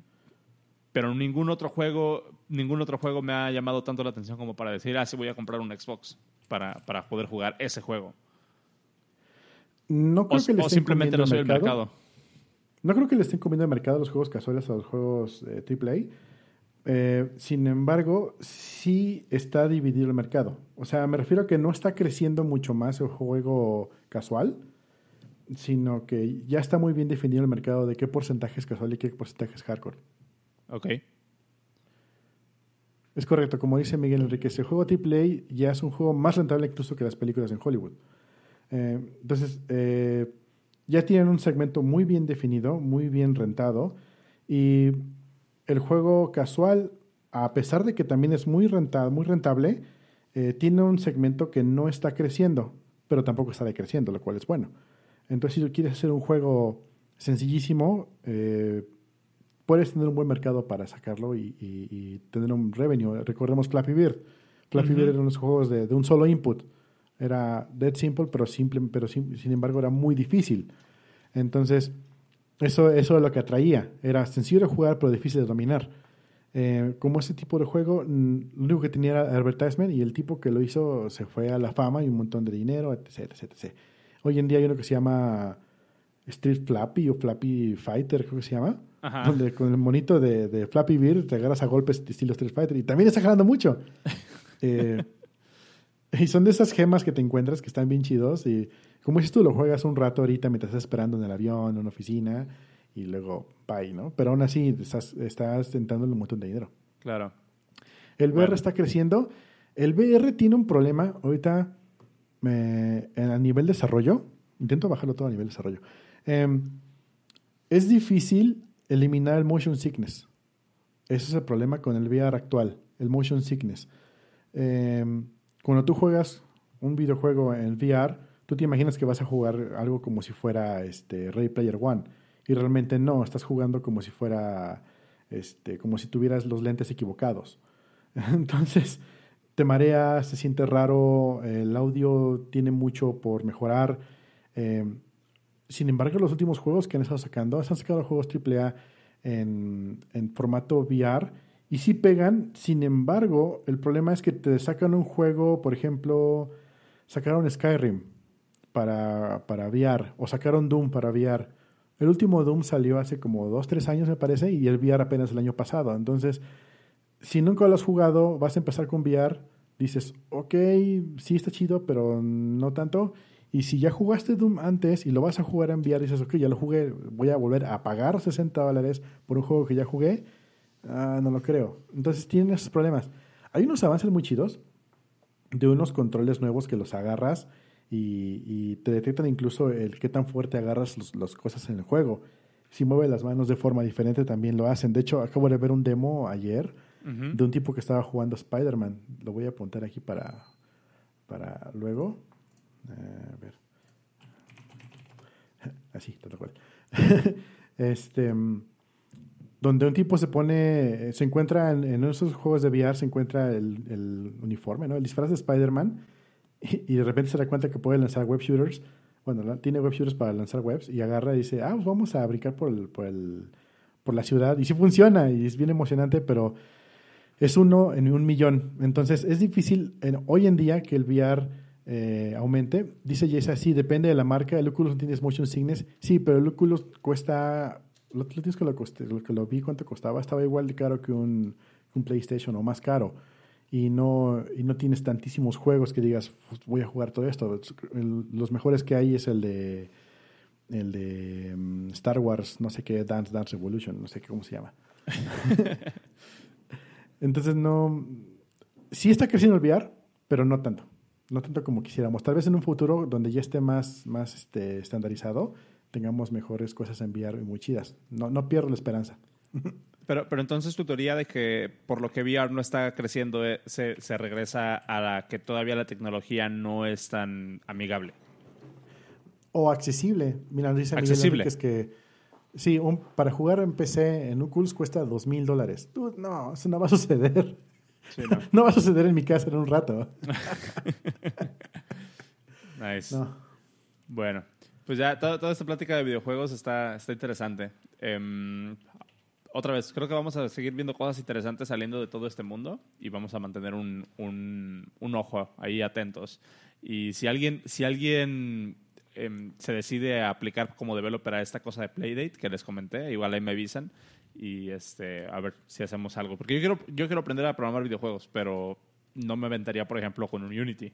pero ningún otro juego, ningún otro juego me ha llamado tanto la atención como para decir, ah, sí voy a comprar un Xbox para, para poder jugar ese juego. No creo o, que le o simplemente no soy el mercado. No creo que le estén comiendo el mercado a los juegos casuales a los juegos eh, AAA. Eh, sin embargo, sí está dividido el mercado. O sea, me refiero a que no está creciendo mucho más el juego casual, sino que ya está muy bien definido el mercado de qué porcentaje es casual y qué porcentaje es hardcore. Ok. Es correcto, como dice Miguel Enrique, el juego AAA ya es un juego más rentable incluso que las películas en Hollywood. Eh, entonces, eh, ya tienen un segmento muy bien definido, muy bien rentado, y el juego casual, a pesar de que también es muy, rentable, muy rentable, eh, tiene un segmento que no está creciendo, pero tampoco está decreciendo, lo cual es bueno. Entonces, si tú quieres hacer un juego sencillísimo, puedes tener un buen mercado para sacarlo y, tener un revenue. Recordemos Flappy Bird. Flappy Bird era unos juegos de, un solo input. Era dead simple, pero, simple, pero sin, embargo era muy difícil. Entonces, eso, eso es lo que atraía. Era sencillo de jugar, pero difícil de dominar. Eh, como ese tipo de juego, mm, lo único que tenía era advertisement y el tipo que lo hizo se fue a la fama y un montón de dinero, etc. etc, Hoy en día hay uno que se llama Street Flappy o Flappy Fighter, creo que se llama donde con el monito de, Flappy Bird te agarras a golpes de estilo Street Fighter y también está jalando mucho. Eh, y son de esas gemas que te encuentras que están bien chidos y como dices tú, lo juegas un rato ahorita mientras estás esperando en el avión, en una oficina y luego bye, ¿no? Pero aún así estás, estás un montón de dinero. Claro. El VR está creciendo. El VR tiene un problema ahorita a nivel desarrollo. Intento bajarlo todo a nivel desarrollo. Em, es difícil eliminar el motion sickness. Ese es el problema con el VR actual, el motion sickness. Em, cuando tú juegas un videojuego en VR, tú te imaginas que vas a jugar algo como si fuera este, Ready Player One. Y realmente no, estás jugando como si fuera, este, como si tuvieras los lentes equivocados. Entonces, te mareas, se siente raro, el audio tiene mucho por mejorar. Em, sin embargo, los últimos juegos que han estado sacando, han sacado juegos AAA en, en formato VR y sí pegan. Sin embargo, el problema es que te sacan un juego, por ejemplo, sacaron Skyrim para, para VR o sacaron Doom para VR. El último Doom salió hace como dos, tres años, me parece, y el VR apenas el año pasado. Entonces, si nunca lo has jugado, vas a empezar con VR, dices, ok, sí está chido, pero no tanto. Y si ya jugaste Doom antes y lo vas a jugar en VR dices, ok, ya lo jugué, voy a volver a pagar 60 dólares por un juego que ya jugué, ah, no lo creo. Entonces tienen esos problemas. Hay unos avances muy chidos de unos controles nuevos que los agarras y, te detectan incluso el qué tan fuerte agarras las cosas en el juego. Si mueve las manos de forma diferente también lo hacen. De hecho, acabo de ver un demo ayer de un tipo que estaba jugando Spider-Man. Lo voy a apuntar aquí para, para luego. Eh, a ver. Así, tal cual. este, donde un tipo se pone, se encuentra en, esos juegos de VR, se encuentra el, uniforme, ¿no? El disfraz de Spider-Man y, de repente se da cuenta que puede lanzar web shooters. Bueno, tiene web shooters para lanzar webs y agarra y dice, ah, pues vamos a brincar por, el, por, el, por la ciudad. Y sí funciona y es bien emocionante, pero es uno en un millón. Entonces es difícil en, hoy en día que el VR eh, aumente. Dice Jessa, sí, depende de la marca. El Oculus no tiene motion sickness. Sí, pero el Oculus cuesta, lo, lo, que lo, costé, lo que lo vi cuánto costaba, estaba igual de caro que un, un PlayStation o más caro. Y no, y no tienes tantísimos juegos que digas, voy a jugar todo esto. los mejores que hay es el de el de mm, Star Wars, no sé qué, Dance Dance Revolution, no sé qué, cómo se llama. Entonces no... Sí está creciendo el VR, pero no tanto. No tanto como quisiéramos. Tal vez en un futuro donde ya esté más, más este, estandarizado, tengamos mejores cosas en VR muy chidas. No, no pierdo la esperanza. Pero, pero entonces tu teoría de que por lo que VR no está creciendo eh, se, se regresa a la que todavía la tecnología no es tan amigable. O accesible. Mira, dice Miguel Accesible. Enríquez que sí, un, para jugar en PC en Oculus cuesta dos mil dólares. No, eso no va a suceder. Sí, no. No va a suceder en mi casa en un rato. Nice. No. Bueno, pues ya toda, toda esta plática de videojuegos está, está interesante. Em, otra vez, creo que vamos a seguir viendo cosas interesantes saliendo de todo este mundo y vamos a mantener un, un, un ojo ahí atentos. Y si alguien, si alguien em, se decide a aplicar como developer a esta cosa de Playdate que les comenté, igual ahí me avisan y este, a ver si hacemos algo. Porque yo quiero, yo quiero aprender a programar videojuegos, pero no me aventaría, por ejemplo, con un Unity.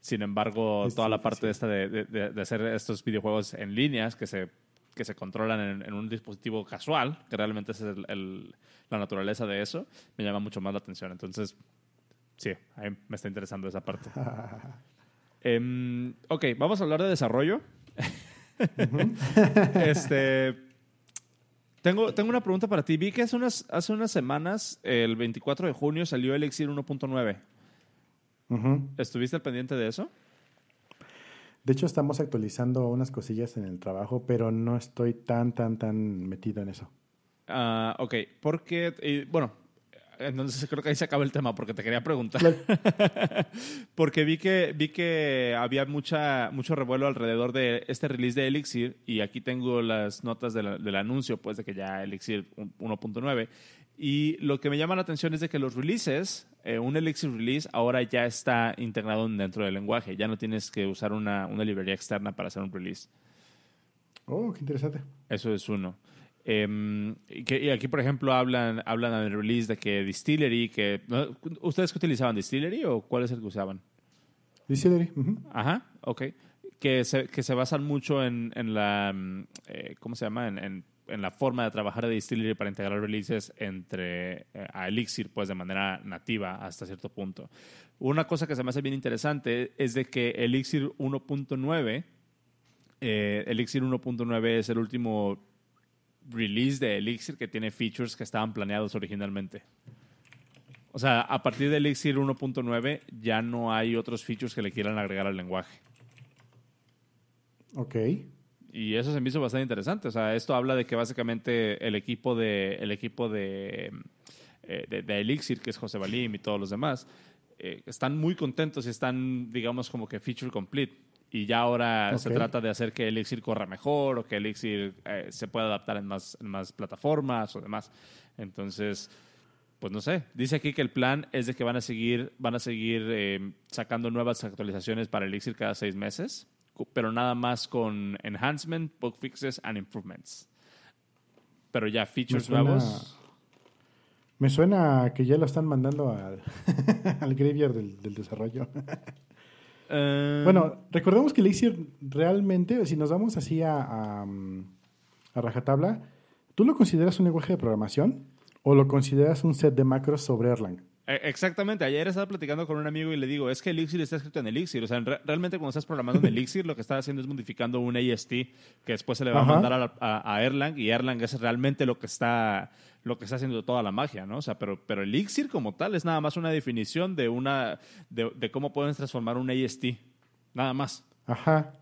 Sin embargo, Es toda la difícil. parte esta de- de- de hacer estos videojuegos en líneas que se, que se controlan en, en un dispositivo casual, que realmente es el- el- la naturaleza de eso, me llama mucho más la atención. Entonces, sí, a mí me está interesando esa parte. Em, ok, vamos a hablar de desarrollo. este, tengo, tengo una pregunta para ti. Vi que hace unas, hace unas semanas, el 24 de junio, salió Elixir 1.9. Ujú. ¿Estuviste al pendiente de eso? De hecho, estamos actualizando unas cosillas en el trabajo, pero no estoy tan, tan, tan metido en eso. Ah, ok, porque, y, bueno, entonces creo que ahí se acaba el tema porque te quería preguntar. porque vi que, vi que había mucha, mucho revuelo alrededor de este release de Elixir y aquí tengo las notas de la- del anuncio, pues, de que ya Elixir 1.9. Y lo que me llama la atención es de que los releases, eh, un Elixir release ahora ya está integrado dentro del lenguaje. Ya no tienes que usar una, una librería externa para hacer un release. Oh, qué interesante. Eso es uno. Em, y, que- y aquí, por ejemplo, hablan, hablan en el release de que Distillery, que... ¿Ustedes qué utilizaban? ¿Distillery o cuál es el que usaban? Distillery. Ajá, ok. Que se, que se basan mucho en, en la... mm, eh, ¿Cómo se llama? En, en- en la forma de trabajar de Distillery para integrar releases entre eh, a Elixir, pues de manera nativa hasta cierto punto. Una cosa que se me hace bien interesante es de que Elixir 1.9, eh, Elixir 1.9 es el último release de Elixir que tiene features que estaban planeados originalmente. O sea, a partir de Elixir 1.9 ya no hay otros features que le quieran agregar al lenguaje. Ok. Y eso se me hizo bastante interesante. O sea, esto habla de que básicamente el equipo de, el equipo de, eh, de, de Elixir, que es José Balim y todos los demás, eh, están muy contentos y están, digamos, como que feature complete. Y ya ahora se trata de hacer que Elixir corra mejor o que Elixir eh, se pueda adaptar en más, en más plataformas o demás. Entonces, pues no sé. Dice aquí que el plan es de que van a seguir, van a seguir eh, sacando nuevas actualizaciones para Elixir cada seis meses, pero nada más con enhancement, bug fixes and improvements. Pero ya features suena- nuevos. Me suena que ya lo están mandando al, al graveyard del, del desarrollo. Eh, Bueno, recordemos que Elixir realmente, si nos vamos así a, a, a rajatabla, ¿tú lo consideras un lenguaje de programación o lo consideras un set de macros sobre Erlang? Eh, Exactamente, ayer estaba platicando con un amigo y le digo, es que Elixir está escrito en Elixir, o sea, en re- realmente cuando estás programando en Elixir lo que estás haciendo es modificando un AST que después se le va Ajá. a mandar a, la- a- a Erlang y Erlang es realmente lo que está lo que está haciendo toda la magia, ¿no? O sea, pero, pero Elixir como tal es nada más una definición de una de, de cómo puedes transformar un AST, nada más. Ajá.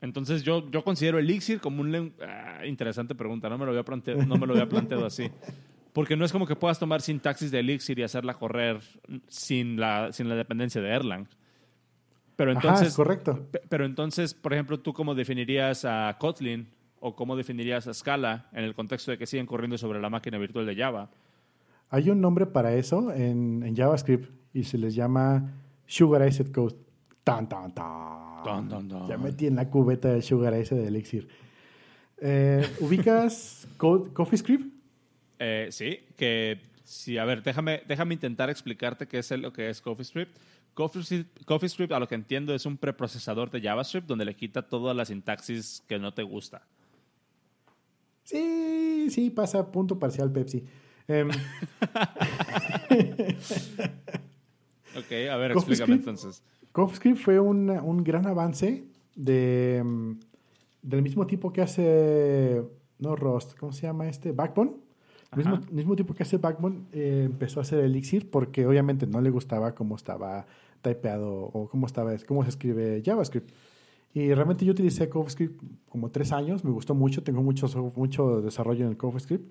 Entonces yo, yo considero Elixir como un... ah, interesante pregunta, no me, lo había planteado, no me lo había planteado así. Porque no es como que puedas tomar sintaxis de Elixir y hacerla correr sin la, sin la dependencia de Erlang. Pero Ajá, entonces, es correcto. pe- pero entonces, por ejemplo, ¿tú cómo definirías a Kotlin o cómo definirías a Scala en el contexto de que siguen corriendo sobre la máquina virtual de Java? Hay un nombre para eso en, en JavaScript y se les llama Sugarized Code. Tan, tan, tan. Tan, tan, tan. Ya metí en la cubeta de Sugarized de Elixir. Eh, ¿Ubicas Code, CoffeeScript? Eh, sí, que sí, a ver, déjame, déjame intentar explicarte qué es el- lo que es CoffeeScript. CoffeeScript, CoffeeScript, a lo que entiendo, es un preprocesador de JavaScript donde le quita toda la sintaxis que no te gusta. Sí, sí, pasa punto parcial Pepsi. Em, ok, a ver, explícame entonces. CoffeeScript fue un, un gran avance de, em, del mismo tipo que hace, no Rust, ¿cómo se llama este? Backbone. Mismo, mismo tipo que hace Backbone eh, empezó a hacer Elixir porque obviamente no le gustaba cómo estaba typeado o cómo, estaba, cómo se escribe JavaScript. Y realmente yo utilicé CoffeeScript como tres años, me gustó mucho, tengo mucho, mucho desarrollo en el CoffeeScript.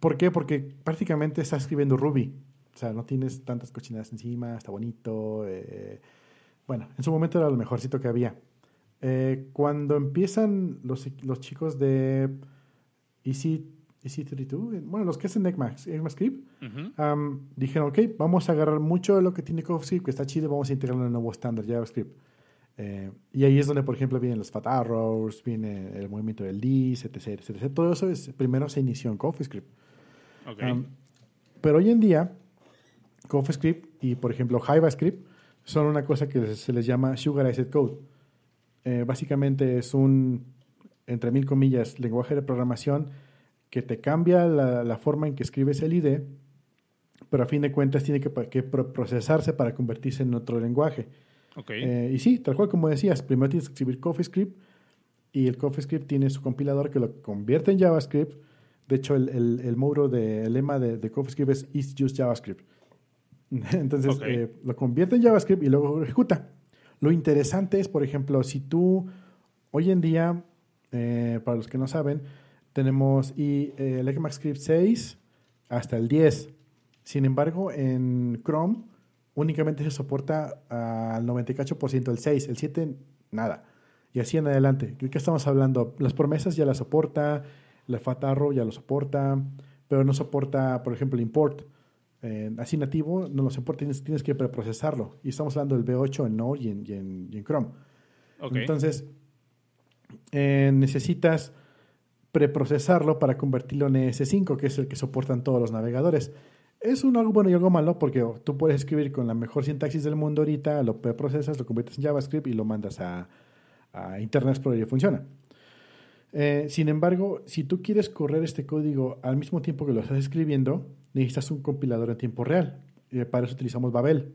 ¿Por qué? Porque prácticamente está escribiendo Ruby. O sea, no tienes tantas cochinadas encima, está bonito. Eh, bueno, en su momento era lo mejorcito que había. Eh, cuando empiezan los, los chicos de Easy, Easy 32, eh, bueno, los que hacen ECMAScript, dijeron, ok, vamos a agarrar mucho de lo que tiene CoffeeScript, que está chido, vamos a integrarlo en el nuevo estándar JavaScript. Eh, y ahí es donde, por ejemplo, vienen los fat arrows, viene el movimiento del dis, etc, etc. Todo eso es, primero se inició en CoffeeScript. Okay. pero hoy en día, CoffeeScript y, por ejemplo, JavaScript son una cosa que se les llama Sugarized Code. Eh, básicamente es un, entre mil comillas, lenguaje de programación que te cambia la, forma en que escribes el IDE, pero a fin de cuentas tiene que, que procesarse para convertirse en otro lenguaje. Eh, y sí, tal cual como decías, primero tienes que escribir CoffeeScript y el CoffeeScript tiene su compilador que lo convierte en JavaScript. De hecho, el, el, el módulo de, el lema de, de, CoffeeScript es is just JavaScript. Entonces, eh, lo convierte en JavaScript y luego lo ejecuta. Lo interesante es, por ejemplo, si tú hoy en día, eh, para los que no saben, tenemos y, el ECMAScript 6 hasta el 10. Sin embargo, en Chrome únicamente se soporta al 98% el 6, el 7 nada. Y así en adelante. ¿De qué estamos hablando? Las promesas ya las soporta, la Fatarro ya lo soporta, pero no soporta, por ejemplo, el import. Eh, así nativo no lo soporta, tienes, tienes, que preprocesarlo. Y estamos hablando del V8 en Node y en, y en, Chrome. Entonces, eh, necesitas preprocesarlo para convertirlo en ES5, que es el que soportan todos los navegadores. Es un algo bueno y algo malo porque tú puedes escribir con la mejor sintaxis del mundo ahorita, lo procesas, lo conviertes en JavaScript y lo mandas a, Internet Explorer y funciona. Eh, sin embargo, si tú quieres correr este código al mismo tiempo que lo estás escribiendo, necesitas un compilador en tiempo real. Para eso utilizamos Babel.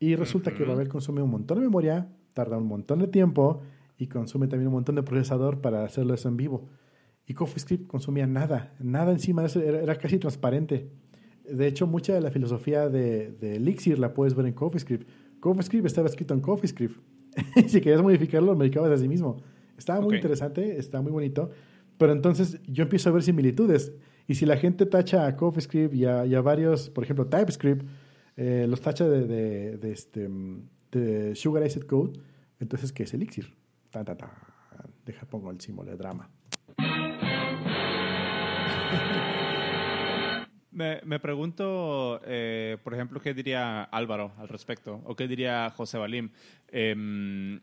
Y resulta que Babel consume un montón de memoria, tarda un montón de tiempo y consume también un montón de procesador para hacerlo eso en vivo. Y CoffeeScript consumía nada, nada encima de eso, era casi transparente. De hecho, mucha de la filosofía de, Elixir la puedes ver en CoffeeScript. CoffeeScript estaba escrito en CoffeeScript. si querías modificarlo, lo modificabas a sí mismo. Estaba muy interesante, está muy bonito. Pero entonces yo empiezo a ver similitudes. Y si la gente tacha a CoffeeScript y a, varios, por ejemplo, TypeScript, eh, los tacha de, de, de, este, de Code, entonces, ¿qué es Elixir? Ta, ta, ta. Deja, pongo el símbolo de drama. Me, pregunto, eh, por ejemplo, qué diría Álvaro al respecto, o qué diría José Balim. Em,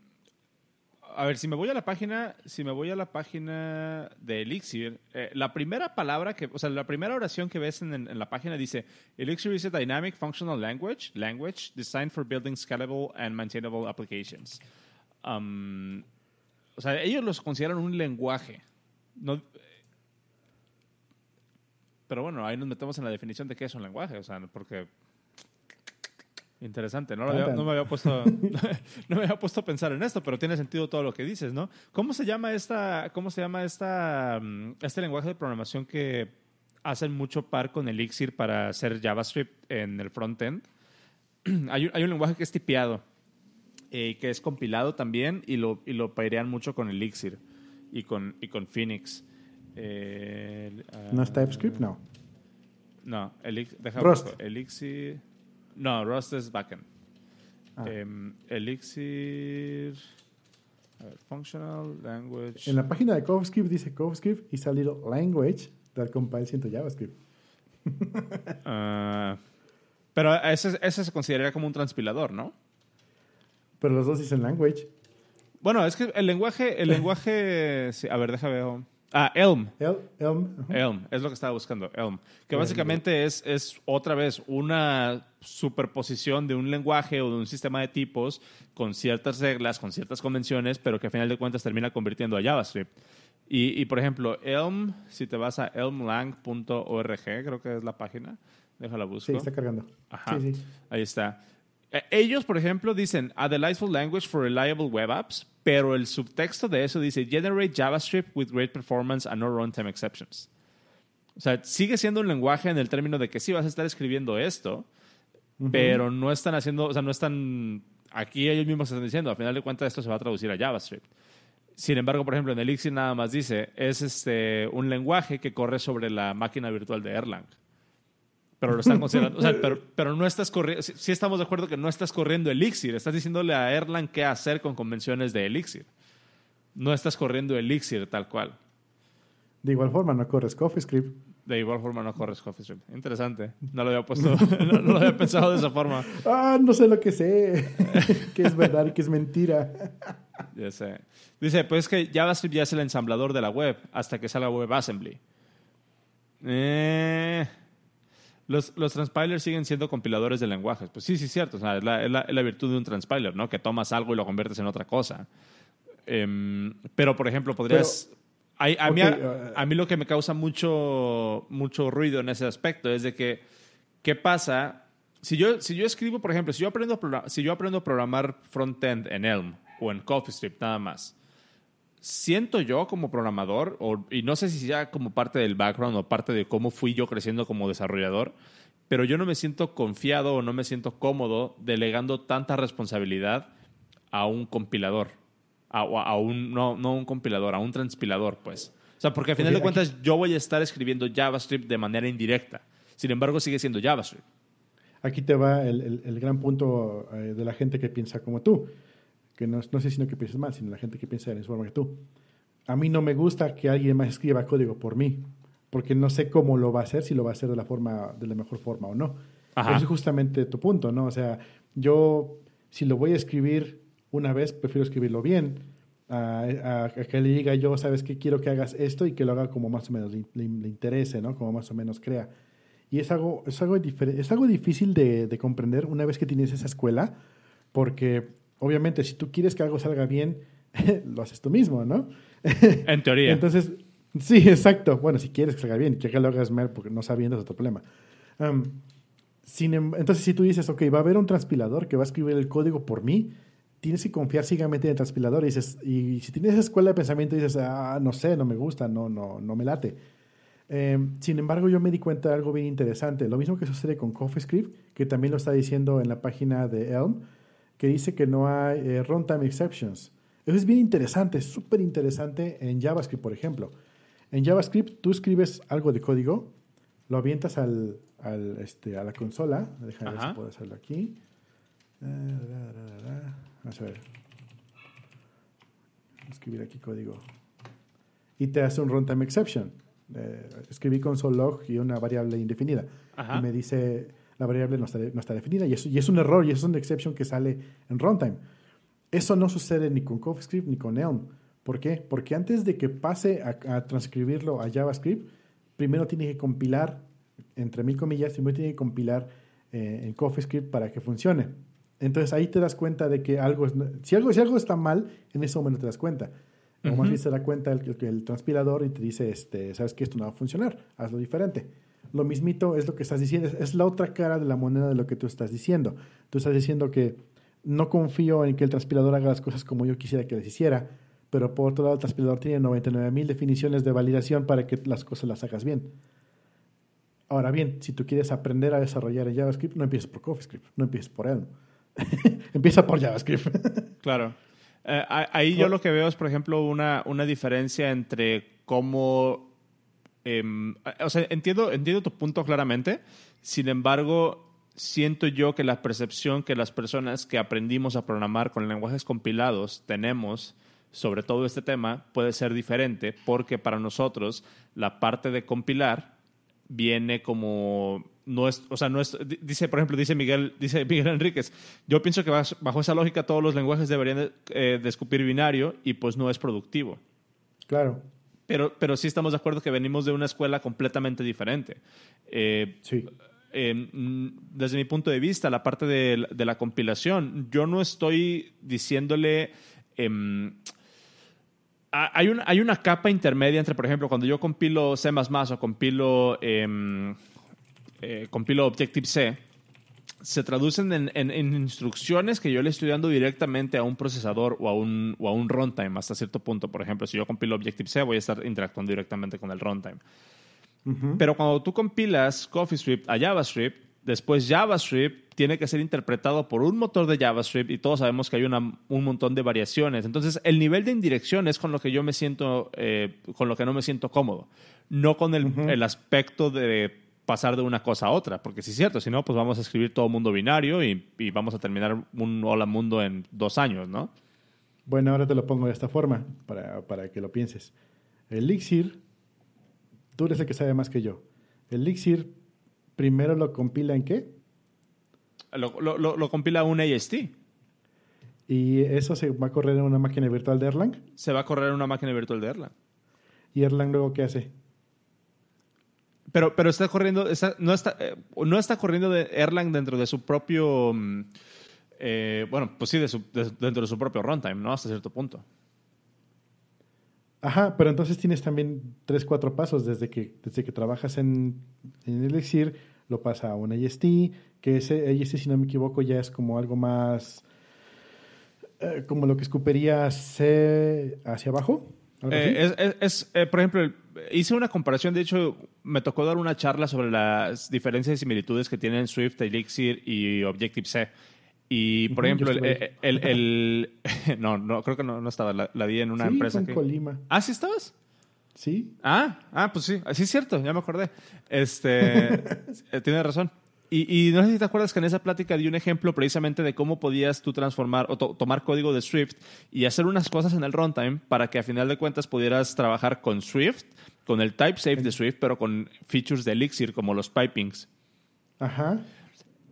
a ver, si me voy a la página, si me voy a la página de Elixir, eh, la primera palabra que, o sea, la primera oración que ves en, la página dice Elixir is a dynamic functional language, language designed for building scalable and maintainable applications. O sea, ellos los consideran un lenguaje. No, pero bueno, ahí nos metemos en la definición de qué es un lenguaje, o sea, porque Interesante, ¿no? no, me había puesto, no me había puesto a pensar en esto, pero tiene sentido todo lo que dices, ¿no? ¿Cómo se llama esta, cómo se llama esta, mm, este lenguaje de programación que hacen mucho par con Elixir para hacer JavaScript en el frontend? hay, un, hay un lenguaje que es tipeado y eh, que es compilado también y lo, y lo pairean mucho con Elixir y con, y con Phoenix. Eh, ¿No es TypeScript? No. No, Elixir, Rust. Elixir. No, Rust es backend. Ah. Em, Elixir. functional language. En la página de CoffeeScript dice CoffeeScript is a little language that compiles into JavaScript. uh, pero ese, ese se consideraría como un transpilador, ¿no? Pero los dos dicen language. Bueno, es que el lenguaje, el lenguaje, a ver, déjame ver. Ah, Elm. Elm. Elm, es lo que estaba buscando, Elm. Que básicamente es, es otra vez una superposición de un lenguaje o de un sistema de tipos con ciertas reglas, con ciertas convenciones, pero que a final de cuentas termina convirtiendo a JavaScript. Y, y por ejemplo, Elm, si te vas a elmlang.org, creo que es la página, déjala buscar. Sí, está cargando. Ajá, sí, sí. ahí está. Eh, ellos, por ejemplo, dicen a delightful language for reliable web apps, pero el subtexto de eso dice generate JavaScript with great performance and no runtime exceptions. O sea, sigue siendo un lenguaje en el término de que sí vas a estar escribiendo esto, pero no están haciendo, o sea, no están, aquí ellos mismos están diciendo, al final de cuentas esto se va a traducir a JavaScript. Sin embargo, por ejemplo, en Elixir nada más dice, es este, un lenguaje que corre sobre la máquina virtual de Erlang pero lo están considerando. o sea, pero, pero, no estás corriendo. Sí, estamos de acuerdo que no estás corriendo Elixir. Estás diciéndole a Erlang qué hacer con convenciones de Elixir. No estás corriendo Elixir tal cual. De igual forma, no corres CoffeeScript. De igual forma, no corres CoffeeScript. Interesante. No lo había puesto. no, lo había pensado de esa forma. Ah, no sé lo que sé. que es verdad y que es mentira. ya sé. Dice, pues es que JavaScript ya es el ensamblador de la web hasta que salga WebAssembly. Eh. Los, los transpilers siguen siendo compiladores de lenguajes. Pues sí, sí, cierto. O sea, es, la, es, la, virtud de un transpiler, ¿no? Que tomas algo y lo conviertes en otra cosa. Eh, pero, por ejemplo, podrías... Pero, a, a, okay, mí, a, a, mí, lo que me causa mucho, mucho ruido en ese aspecto es de que, ¿qué pasa? Si yo, si yo escribo, por ejemplo, si yo aprendo a, si yo aprendo a programar frontend en Elm o en CoffeeScript nada más, siento yo como programador, o, y no sé si sea como parte del background o parte de cómo fui yo creciendo como desarrollador, pero yo no me siento confiado o no me siento cómodo delegando tanta responsabilidad a un compilador, a, a un, no, no un compilador, a un transpilador, pues. O sea, porque al final de cuentas aquí, yo voy a estar escribiendo JavaScript de manera indirecta. Sin embargo, sigue siendo JavaScript. Aquí te va el, el, el gran punto eh, de la gente que piensa como tú que no, no sé si no que pienses mal, sino la gente que piensa de la misma forma que tú. A mí no me gusta que alguien más escriba código por mí, porque no sé cómo lo va a hacer, si lo va a hacer de la, forma, de la mejor forma o no. Ajá. Eso es justamente tu punto, ¿no? O sea, yo, si lo voy a escribir una vez, prefiero escribirlo bien, a, a, a que le diga yo, sabes que quiero que hagas esto y que lo haga como más o menos le, le, le interese, ¿no? Como más o menos crea. Y es algo, es algo, es algo difícil de, de comprender una vez que tienes esa escuela, porque obviamente, si tú quieres que algo salga bien, lo haces tú mismo, ¿no? En teoría. Entonces, sí, exacto. Bueno, si quieres que salga bien, que lo hagas mal porque no sabiendo es otro problema. Um, sin, entonces, si tú dices, ok, va a haber un transpilador que va a escribir el código por mí, tienes que confiar ciegamente en el transpilador y dices, y si tienes esa escuela de pensamiento dices, ah, no sé, no me gusta, no, no, no me late. Eh, sin embargo, yo me di cuenta de algo bien interesante. Lo mismo que sucede con CoffeeScript, que también lo está diciendo en la página de Elm que dice que no hay eh, runtime exceptions. Eso es bien interesante, súper interesante en JavaScript, por ejemplo. En JavaScript tú escribes algo de código, lo avientas al, al este, a la consola. Déjame ver si puedo hacerlo aquí. Vamos a ver. Escribir aquí código. Y te hace un runtime exception. Eh, escribí console log y una variable indefinida. Ajá. Y me dice la variable no está, no está definida y, eso, y es un error y es una exception que sale en runtime. Eso no sucede ni con CoffeeScript ni con Elm. ¿Por qué? Porque antes de que pase a, a, transcribirlo a JavaScript, primero tiene que compilar, entre mil comillas, primero tiene que compilar eh, en CoffeeScript para que funcione. Entonces ahí te das cuenta de que algo, es, si algo, si algo está mal, en ese momento te das cuenta. O más bien se da cuenta el, el, el, transpilador y te dice, este, sabes que esto no va a funcionar, hazlo diferente. Lo mismito es lo que estás diciendo, es la otra cara de la moneda de lo que tú estás diciendo. Tú estás diciendo que no confío en que el transpilador haga las cosas como yo quisiera que las hiciera, pero por otro lado el transpilador tiene 99 mil definiciones de validación para que las cosas las hagas bien. Ahora bien, si tú quieres aprender a desarrollar en JavaScript, no empieces por CoffeeScript, no empieces por Elm. Empieza por JavaScript. claro. Eh, ahí yo lo que veo es, por ejemplo, una, una diferencia entre cómo eh, o sea, entiendo, entiendo tu punto claramente. Sin embargo, siento yo que la percepción que las personas que aprendimos a programar con lenguajes compilados tenemos sobre todo este tema puede ser diferente porque para nosotros la parte de compilar viene como no es, o sea, no es, dice, por ejemplo, dice Miguel, dice Miguel Enríquez, yo pienso que bajo esa lógica todos los lenguajes deberían de, eh, de escupir binario y pues no es productivo. Claro. Pero, pero sí estamos de acuerdo que venimos de una escuela completamente diferente. Eh, Sí. eh, desde mi punto de vista, la parte de, de la compilación, yo no estoy diciéndole... em, ha- hay, una, hay una capa intermedia entre, por ejemplo, cuando yo compilo C++ o compilo, em, eh, compilo Objective-C, se traducen en, en- en instrucciones que yo le estoy dando directamente a un procesador o a un, o a un runtime hasta cierto punto. Por ejemplo, si yo compilo Objective-C, voy a estar interactuando directamente con el runtime. Pero cuando tú compilas CoffeeScript a JavaScript, después JavaScript tiene que ser interpretado por un motor de JavaScript y todos sabemos que hay una- un montón de variaciones. Entonces, el nivel de indirección es con lo que yo me siento, eh, con lo que no me siento cómodo, no con el, el aspecto de pasar de una cosa a otra, porque si es cierto, si no, pues vamos a escribir todo mundo binario y, y vamos a terminar un hola mundo en dos años, ¿no? Bueno, ahora te lo pongo de esta forma para, para que lo pienses. El Elixir, tú eres el que sabe más que yo. El Elixir primero lo compila en qué? Lo, lo- lo- lo compila un AST. Y eso se va a correr en una máquina virtual de Erlang. Se va a correr en una máquina virtual de Erlang. ¿Y Erlang luego qué hace? Pero, pero está corriendo, está- no, está, eh, no está corriendo de Erlang dentro de su propio, mm, eh, bueno, pues sí, de su- de- dentro de su propio runtime, ¿no? Hasta cierto punto. Ajá, pero entonces tienes también tres, cuatro pasos desde que, desde que trabajas en, en Elixir, lo pasa a un AST, que ese AST, si no me equivoco, ya es como algo más eh, como lo que escupiría C hacia abajo. Eh, es, es- es, eh, por ejemplo, el- hice una comparación, de hecho, me tocó dar una charla sobre las diferencias y similitudes que tienen Swift, Elixir y Objective-C. Y, por ejemplo, el, el, el- no, no, creo que no, no estaba, la, la di en una sí, empresa fue en que... Colima. ¿Ah, sí estabas? Sí, Ah, ah, pues sí, sí es cierto, ya me acordé. Este, eh, tienes razón. Y, y no sé si te acuerdas que en esa plática di un ejemplo precisamente de cómo podías tú transformar o to- tomar código de Swift y hacer unas cosas en el runtime para que a final de cuentas pudieras trabajar con Swift, con el type safe de Swift, pero con features de Elixir como los pipings. ajá.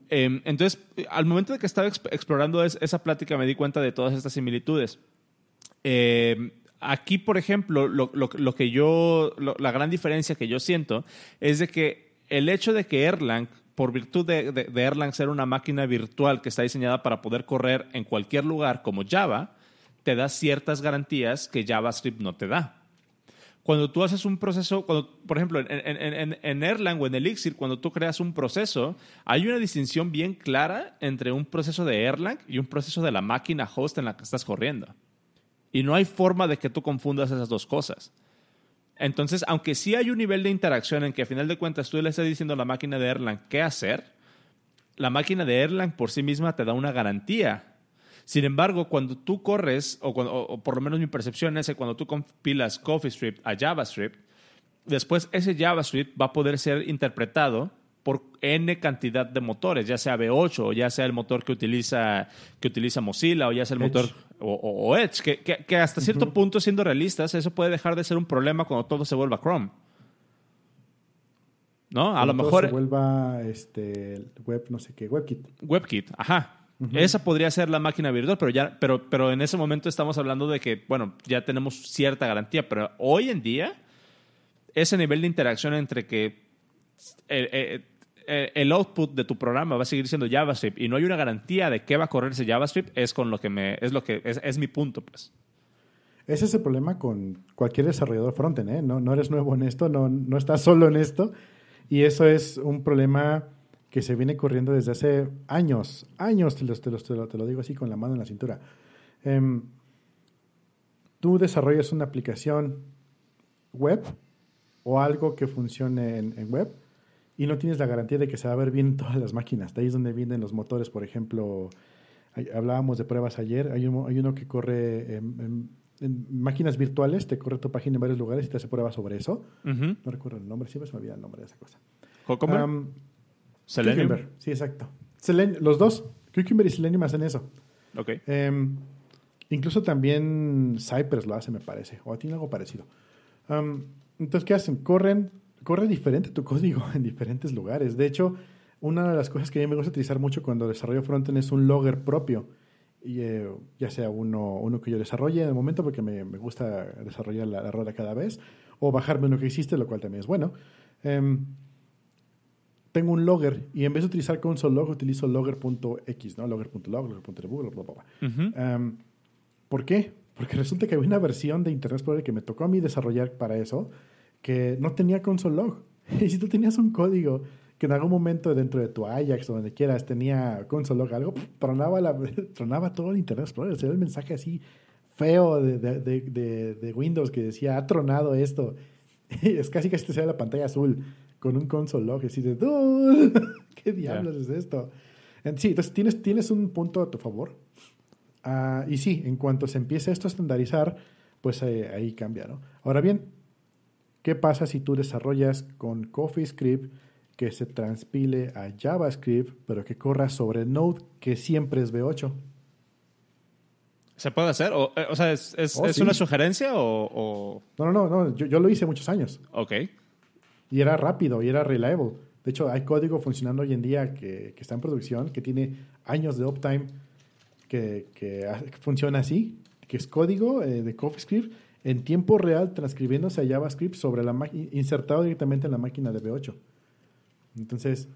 Eh, entonces, al momento de que estaba exp- explorando es- esa plática me di cuenta de todas estas similitudes. Eh, aquí, por ejemplo, lo, lo- lo que yo, lo- la gran diferencia que yo siento es de que el hecho de que Erlang, por virtud de, Erlang ser una máquina virtual que está diseñada para poder correr en cualquier lugar como Java, te da ciertas garantías que JavaScript no te da cuando tú haces un proceso, por ejemplo, en- en Erlang o en Elixir, cuando tú creas un proceso, hay una distinción bien clara entre un proceso de Erlang y un proceso de la máquina host en la que estás corriendo. Y no hay forma de que tú confundas esas dos cosas. Entonces, aunque sí hay un nivel de interacción en que a final de cuentas tú le estás diciendo a la máquina de Erlang qué hacer, la máquina de Erlang por sí misma te da una garantía. Sin embargo, cuando tú corres, o, cuando- o- o por lo menos mi percepción es que cuando tú compilas CoffeeScript a JavaScript, después ese JavaScript va a poder ser interpretado por N cantidad de motores, ya sea V8 o ya sea el motor que utiliza, que utiliza Mozilla o ya sea el Edge. motor o, o- o Edge, que, que- que hasta cierto punto, siendo realistas, eso puede dejar de ser un problema cuando todo se vuelva Chrome. ¿No? A lo Cuando mejor se vuelva este, web, no sé qué, WebKit. WebKit, ajá. Esa podría ser la máquina virtual, pero ya, pero, pero en ese momento estamos hablando de que, bueno, ya tenemos cierta garantía, pero hoy en día, ese nivel de interacción entre que el, el- el output de tu programa va a seguir siendo JavaScript y no hay una garantía de qué va a correr ese JavaScript, es con lo que me, es lo que, es, mi punto, pues. Ese es el problema con cualquier desarrollador frontend, ¿eh? No, no eres nuevo en esto, no, no estás solo en esto. Y eso es un problema que se viene corriendo desde hace años, años, te, los- te lo, te lo digo así con la mano en la cintura. Em, tú desarrollas una aplicación web o algo que funcione en web y no tienes la garantía de que se va a ver bien en todas las máquinas. De ahí es donde vienen los motores, por ejemplo, hay- hablábamos de pruebas ayer, hay, uno- hay uno que corre en, en- en máquinas virtuales, te corre tu página en varios lugares y te hace pruebas sobre eso. No recuerdo el nombre, siempre se me olvida el nombre de esa cosa. Cucumber, Am, Selenium. Cucumber, sí, exacto. Selen- los dos, Cucumber y Selenium hacen eso. Ok. Em, incluso también Cypress lo hace, me parece, o tiene algo parecido. Entonces, ¿qué hacen? Corren, corre diferente tu código en diferentes lugares. De hecho, una de las cosas que a mí me gusta utilizar mucho cuando desarrollo frontend es un logger propio. Y, eh, ya sea uno, uno que yo desarrolle en el momento, porque me, me gusta desarrollar la, la rueda cada vez, o bajarme uno que existe, lo cual también es bueno. Em, tengo un logger y en vez de utilizar console log utilizo logger.x, ¿no? Logger.log, logger.debug, bla, bla, bla. Em, ¿Por qué? Porque resulta que había una versión de Internet Explorer que me tocó a mí desarrollar para eso que no tenía console log. Y si tú tenías un código que en algún momento dentro de tu Ajax o donde quieras tenía console log, algo, tronaba, la, tronaba todo el Internet Explorer. Se ve el mensaje así feo de, de, de, de, Windows que decía, ha tronado esto. Y es casi que te sale la pantalla azul con un console log. Y así de, ¿qué diablos es esto? Sí, entonces tienes, tienes un punto a tu favor. Uh, y sí, en cuanto se empiece esto a estandarizar, pues eh, ahí cambia, ¿no? Ahora bien, ¿qué pasa si tú desarrollas con CoffeeScript que se transpile a JavaScript, pero que corra sobre Node, que siempre es V8? ¿Se puede hacer? ¿O, eh, o sea, ¿es, es, oh, ¿es una sugerencia o...? No, no, no, Yo, yo, lo hice muchos años. Ok. Y era rápido y era reliable. De hecho, hay código funcionando hoy en día que, que está en producción, que tiene años de uptime, que, que, funciona así, que es código eh, de CoffeeScript en tiempo real transcribiéndose a JavaScript sobre la insertado directamente en la máquina de V8. Entonces,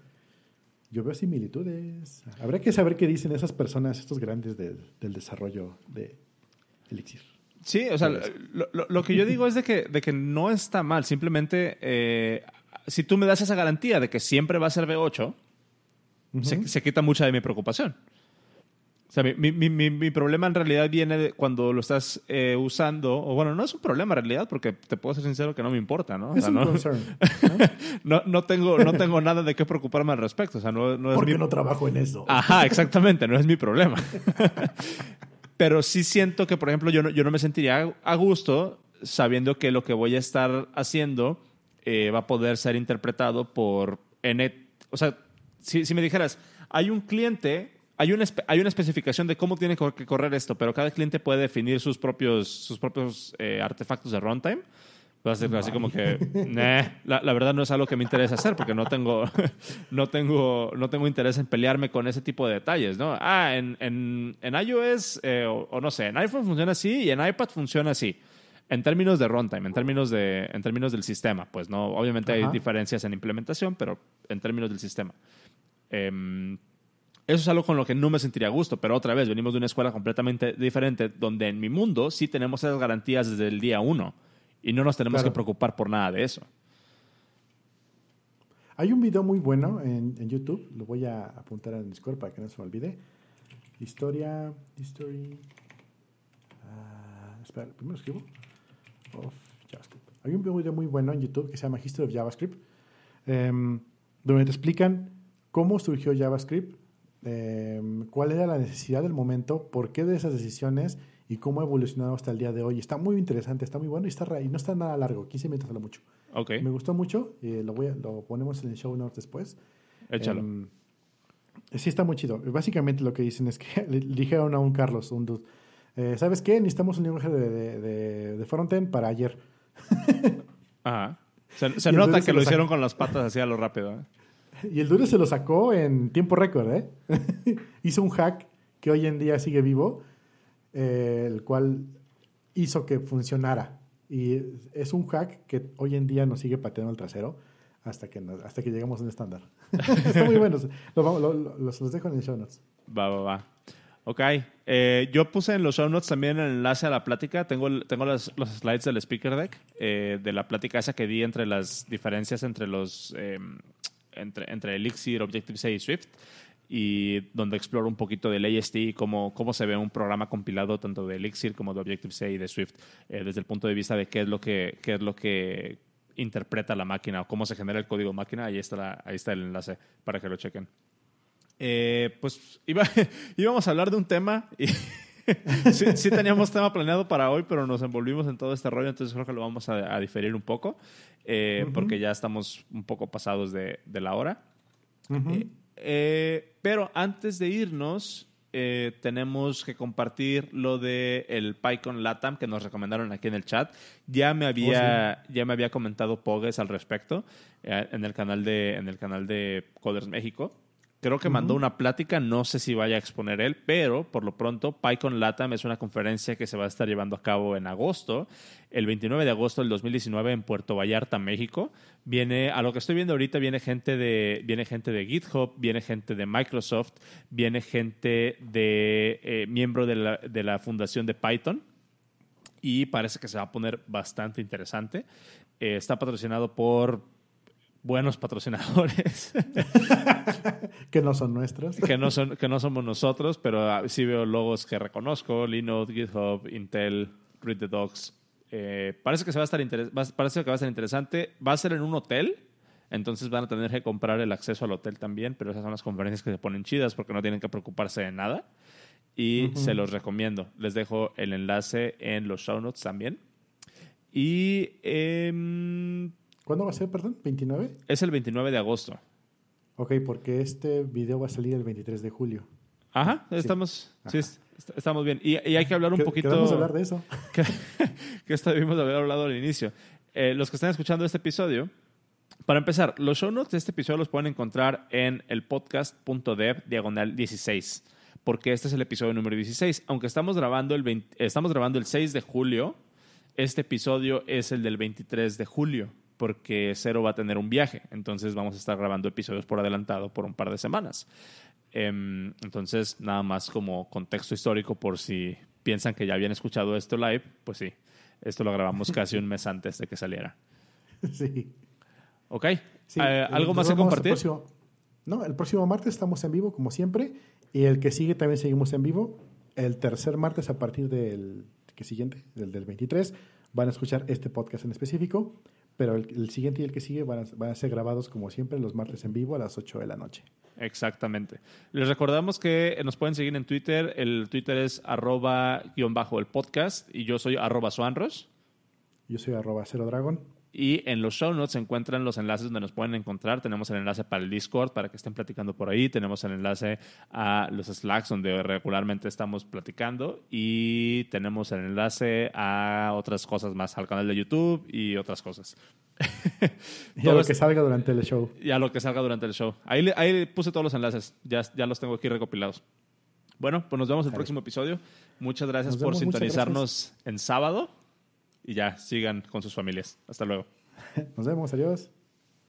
yo veo similitudes. Habrá que saber qué dicen esas personas, estos grandes del desarrollo de Elixir. Sí, o sea, lo, lo, que yo digo es de que, de que no está mal. Simplemente, eh, si tú me das esa garantía de que siempre va a ser V8, se, se, quita mucha de mi preocupación. O sea, mi, mi, mi, mi, problema en realidad viene de cuando lo estás eh, usando, o bueno, no es un problema en realidad, porque te puedo ser sincero que no me importa, ¿no? Es un no, concern, ¿no? no, tengo, no tengo nada de qué preocuparme al respecto. O sea, no, no es porque no trabajo en eso. Ajá, exactamente, no es mi problema. Pero sí siento que, por ejemplo, yo no, yo no me sentiría a gusto sabiendo que lo que voy a estar haciendo eh, va a poder ser interpretado por N. O sea, si, si me dijeras, hay un cliente hay una, hay una especificación de cómo tiene que correr esto, pero cada cliente puede definir sus propios, sus propios eh, artefactos de runtime. Va a ser así como que, la, la, verdad no es algo que me interesa hacer porque no tengo, no tengo, no tengo interés en pelearme con ese tipo de detalles, ¿no? Ah, en, en, en iOS, eh, o, no sé, en iPhone funciona así y en iPad funciona así. En términos de runtime, en términos, de, en términos del sistema, pues no, obviamente hay diferencias en implementación, pero en términos del sistema. Eh, eso es algo con lo que no me sentiría a gusto, pero otra vez, venimos de una escuela completamente diferente, donde en mi mundo sí tenemos esas garantías desde el día uno y no nos tenemos claro. que preocupar por nada de eso. Hay un video muy bueno en, en, YouTube, lo voy a apuntar en Discord para que no se me olvide. Historia, history. Uh, espera, primero escribo. Of JavaScript. Hay un video muy bueno en YouTube que se llama History of JavaScript, um, donde te explican cómo surgió JavaScript, eh, cuál era la necesidad del momento, por qué de esas decisiones y cómo ha evolucionado hasta el día de hoy. Está muy interesante, está muy bueno y, está, y no está nada largo, 15 minutos a lo mucho. Okay. Me gustó mucho, eh, lo, voy a, lo ponemos en el show notes después. Échalo. Um, sí, está muy chido. Básicamente lo que dicen es que le dijeron a un Carlos, un dude, eh, ¿sabes qué? Necesitamos un lenguaje de, de, de, de frontend para ayer. Ajá. Se, se nota que lo, lo hicieron con las patas así a lo rápido. Y el duro se lo sacó en tiempo récord, ¿eh? hizo un hack que hoy en día sigue vivo, eh, el cual hizo que funcionara. Y es un hack que hoy en día nos sigue pateando el trasero hasta que, nos, hasta que llegamos a un estándar. Está muy bueno. Lo, lo, lo, los dejo en el show notes. Va, va, va. Ok. Eh, yo puse en los show notes también el enlace a la plática. Tengo, tengo los, los slides del speaker deck, eh, de la plática esa que di entre las diferencias entre los eh, entre, entre Elixir, Objective-C y Swift, y donde exploro un poquito del AST y cómo, se ve un programa compilado tanto de Elixir como de Objective-C y de Swift, eh, desde el punto de vista de qué es lo que, qué es lo que interpreta la máquina o cómo se genera el código máquina. Ahí está, ahí está el enlace para que lo chequen. Eh, pues iba, íbamos a hablar de un tema sí, sí, teníamos tema planeado para hoy, pero nos envolvimos en todo este rollo, entonces creo que lo vamos a, a diferir un poco, eh, uh -huh. porque ya estamos un poco pasados de, de la hora. Uh -huh. eh, eh, pero antes de irnos, eh, tenemos que compartir lo de el PyCon Latam que nos recomendaron aquí en el chat. Ya me había, oh, sí. ya me había comentado Pogues al respecto eh, en, el canal de, en el canal de Coders México. Creo que mandó una plática, no sé si vaya a exponer él, pero por lo pronto PyCon LATAM es una conferencia que se va a estar llevando a cabo en agosto, el 29 de agosto del 2019 en Puerto Vallarta, México. Viene, a lo que estoy viendo ahorita, viene gente de, viene gente de GitHub, viene gente de Microsoft, viene gente de eh, miembro de la, de la fundación de Python y parece que se va a poner bastante interesante. Eh, está patrocinado por buenos patrocinadores. que no son nuestros. que, no son, que no somos nosotros, pero ah, sí veo logos que reconozco, Linode, GitHub, Intel, Read the Docs. Eh, parece, que se va a estar parece que va a ser interesante. Va a ser en un hotel, entonces van a tener que comprar el acceso al hotel también, pero esas son las conferencias que se ponen chidas porque no tienen que preocuparse de nada. Y se los recomiendo. Les dejo el enlace en los show notes también. Y eh, ¿Cuándo va a ser, perdón? ¿29? Es el 29 de agosto. Ok, porque este video va a salir el 23 de julio. Ajá, estamos, sí, estamos bien. Y, hay que hablar un poquito... Queremos hablar de eso. Que, que esto debimos haber hablado al inicio. Eh, los que están escuchando este episodio, para empezar, los show notes de este episodio los pueden encontrar en el podcast.dev diagonal 16, porque este es el episodio número 16. Aunque estamos grabando el, estamos grabando el 6 de julio, este episodio es el del 23 de julio porque Cero va a tener un viaje, entonces vamos a estar grabando episodios por adelantado por un par de semanas. Em, entonces, nada más como contexto histórico por si piensan que ya habían escuchado esto live, pues sí, esto lo grabamos casi un mes antes de que saliera. Sí. Ok. Eh, ¿Algo más que compartir? no, el próximo martes estamos en vivo, como siempre, y el que sigue también seguimos en vivo. El tercer martes, a partir del que siguiente, del, del 23, van a escuchar este podcast en específico pero el, siguiente y el que sigue van a, ser grabados como siempre los martes en vivo a las 8 de la noche. Exactamente. Les recordamos que nos pueden seguir en Twitter. El Twitter es arroba guion bajo el podcast y yo soy arroba suanros. Yo soy arroba cero dragon. Y en los show notes se encuentran los enlaces donde nos pueden encontrar. Tenemos el enlace para el Discord para que estén platicando por ahí. Tenemos el enlace a los Slacks donde regularmente estamos platicando. Y tenemos el enlace a otras cosas más, al canal de YouTube y otras cosas. y a lo que salga durante el show. Y a lo que salga durante el show. Ahí, ahí puse todos los enlaces. Ya, ya los tengo aquí recopilados. Bueno, pues nos vemos el próximo episodio. Muchas gracias por sintonizarnos en sábado y ya sigan con sus familias. Hasta luego. Nos vemos, adiós.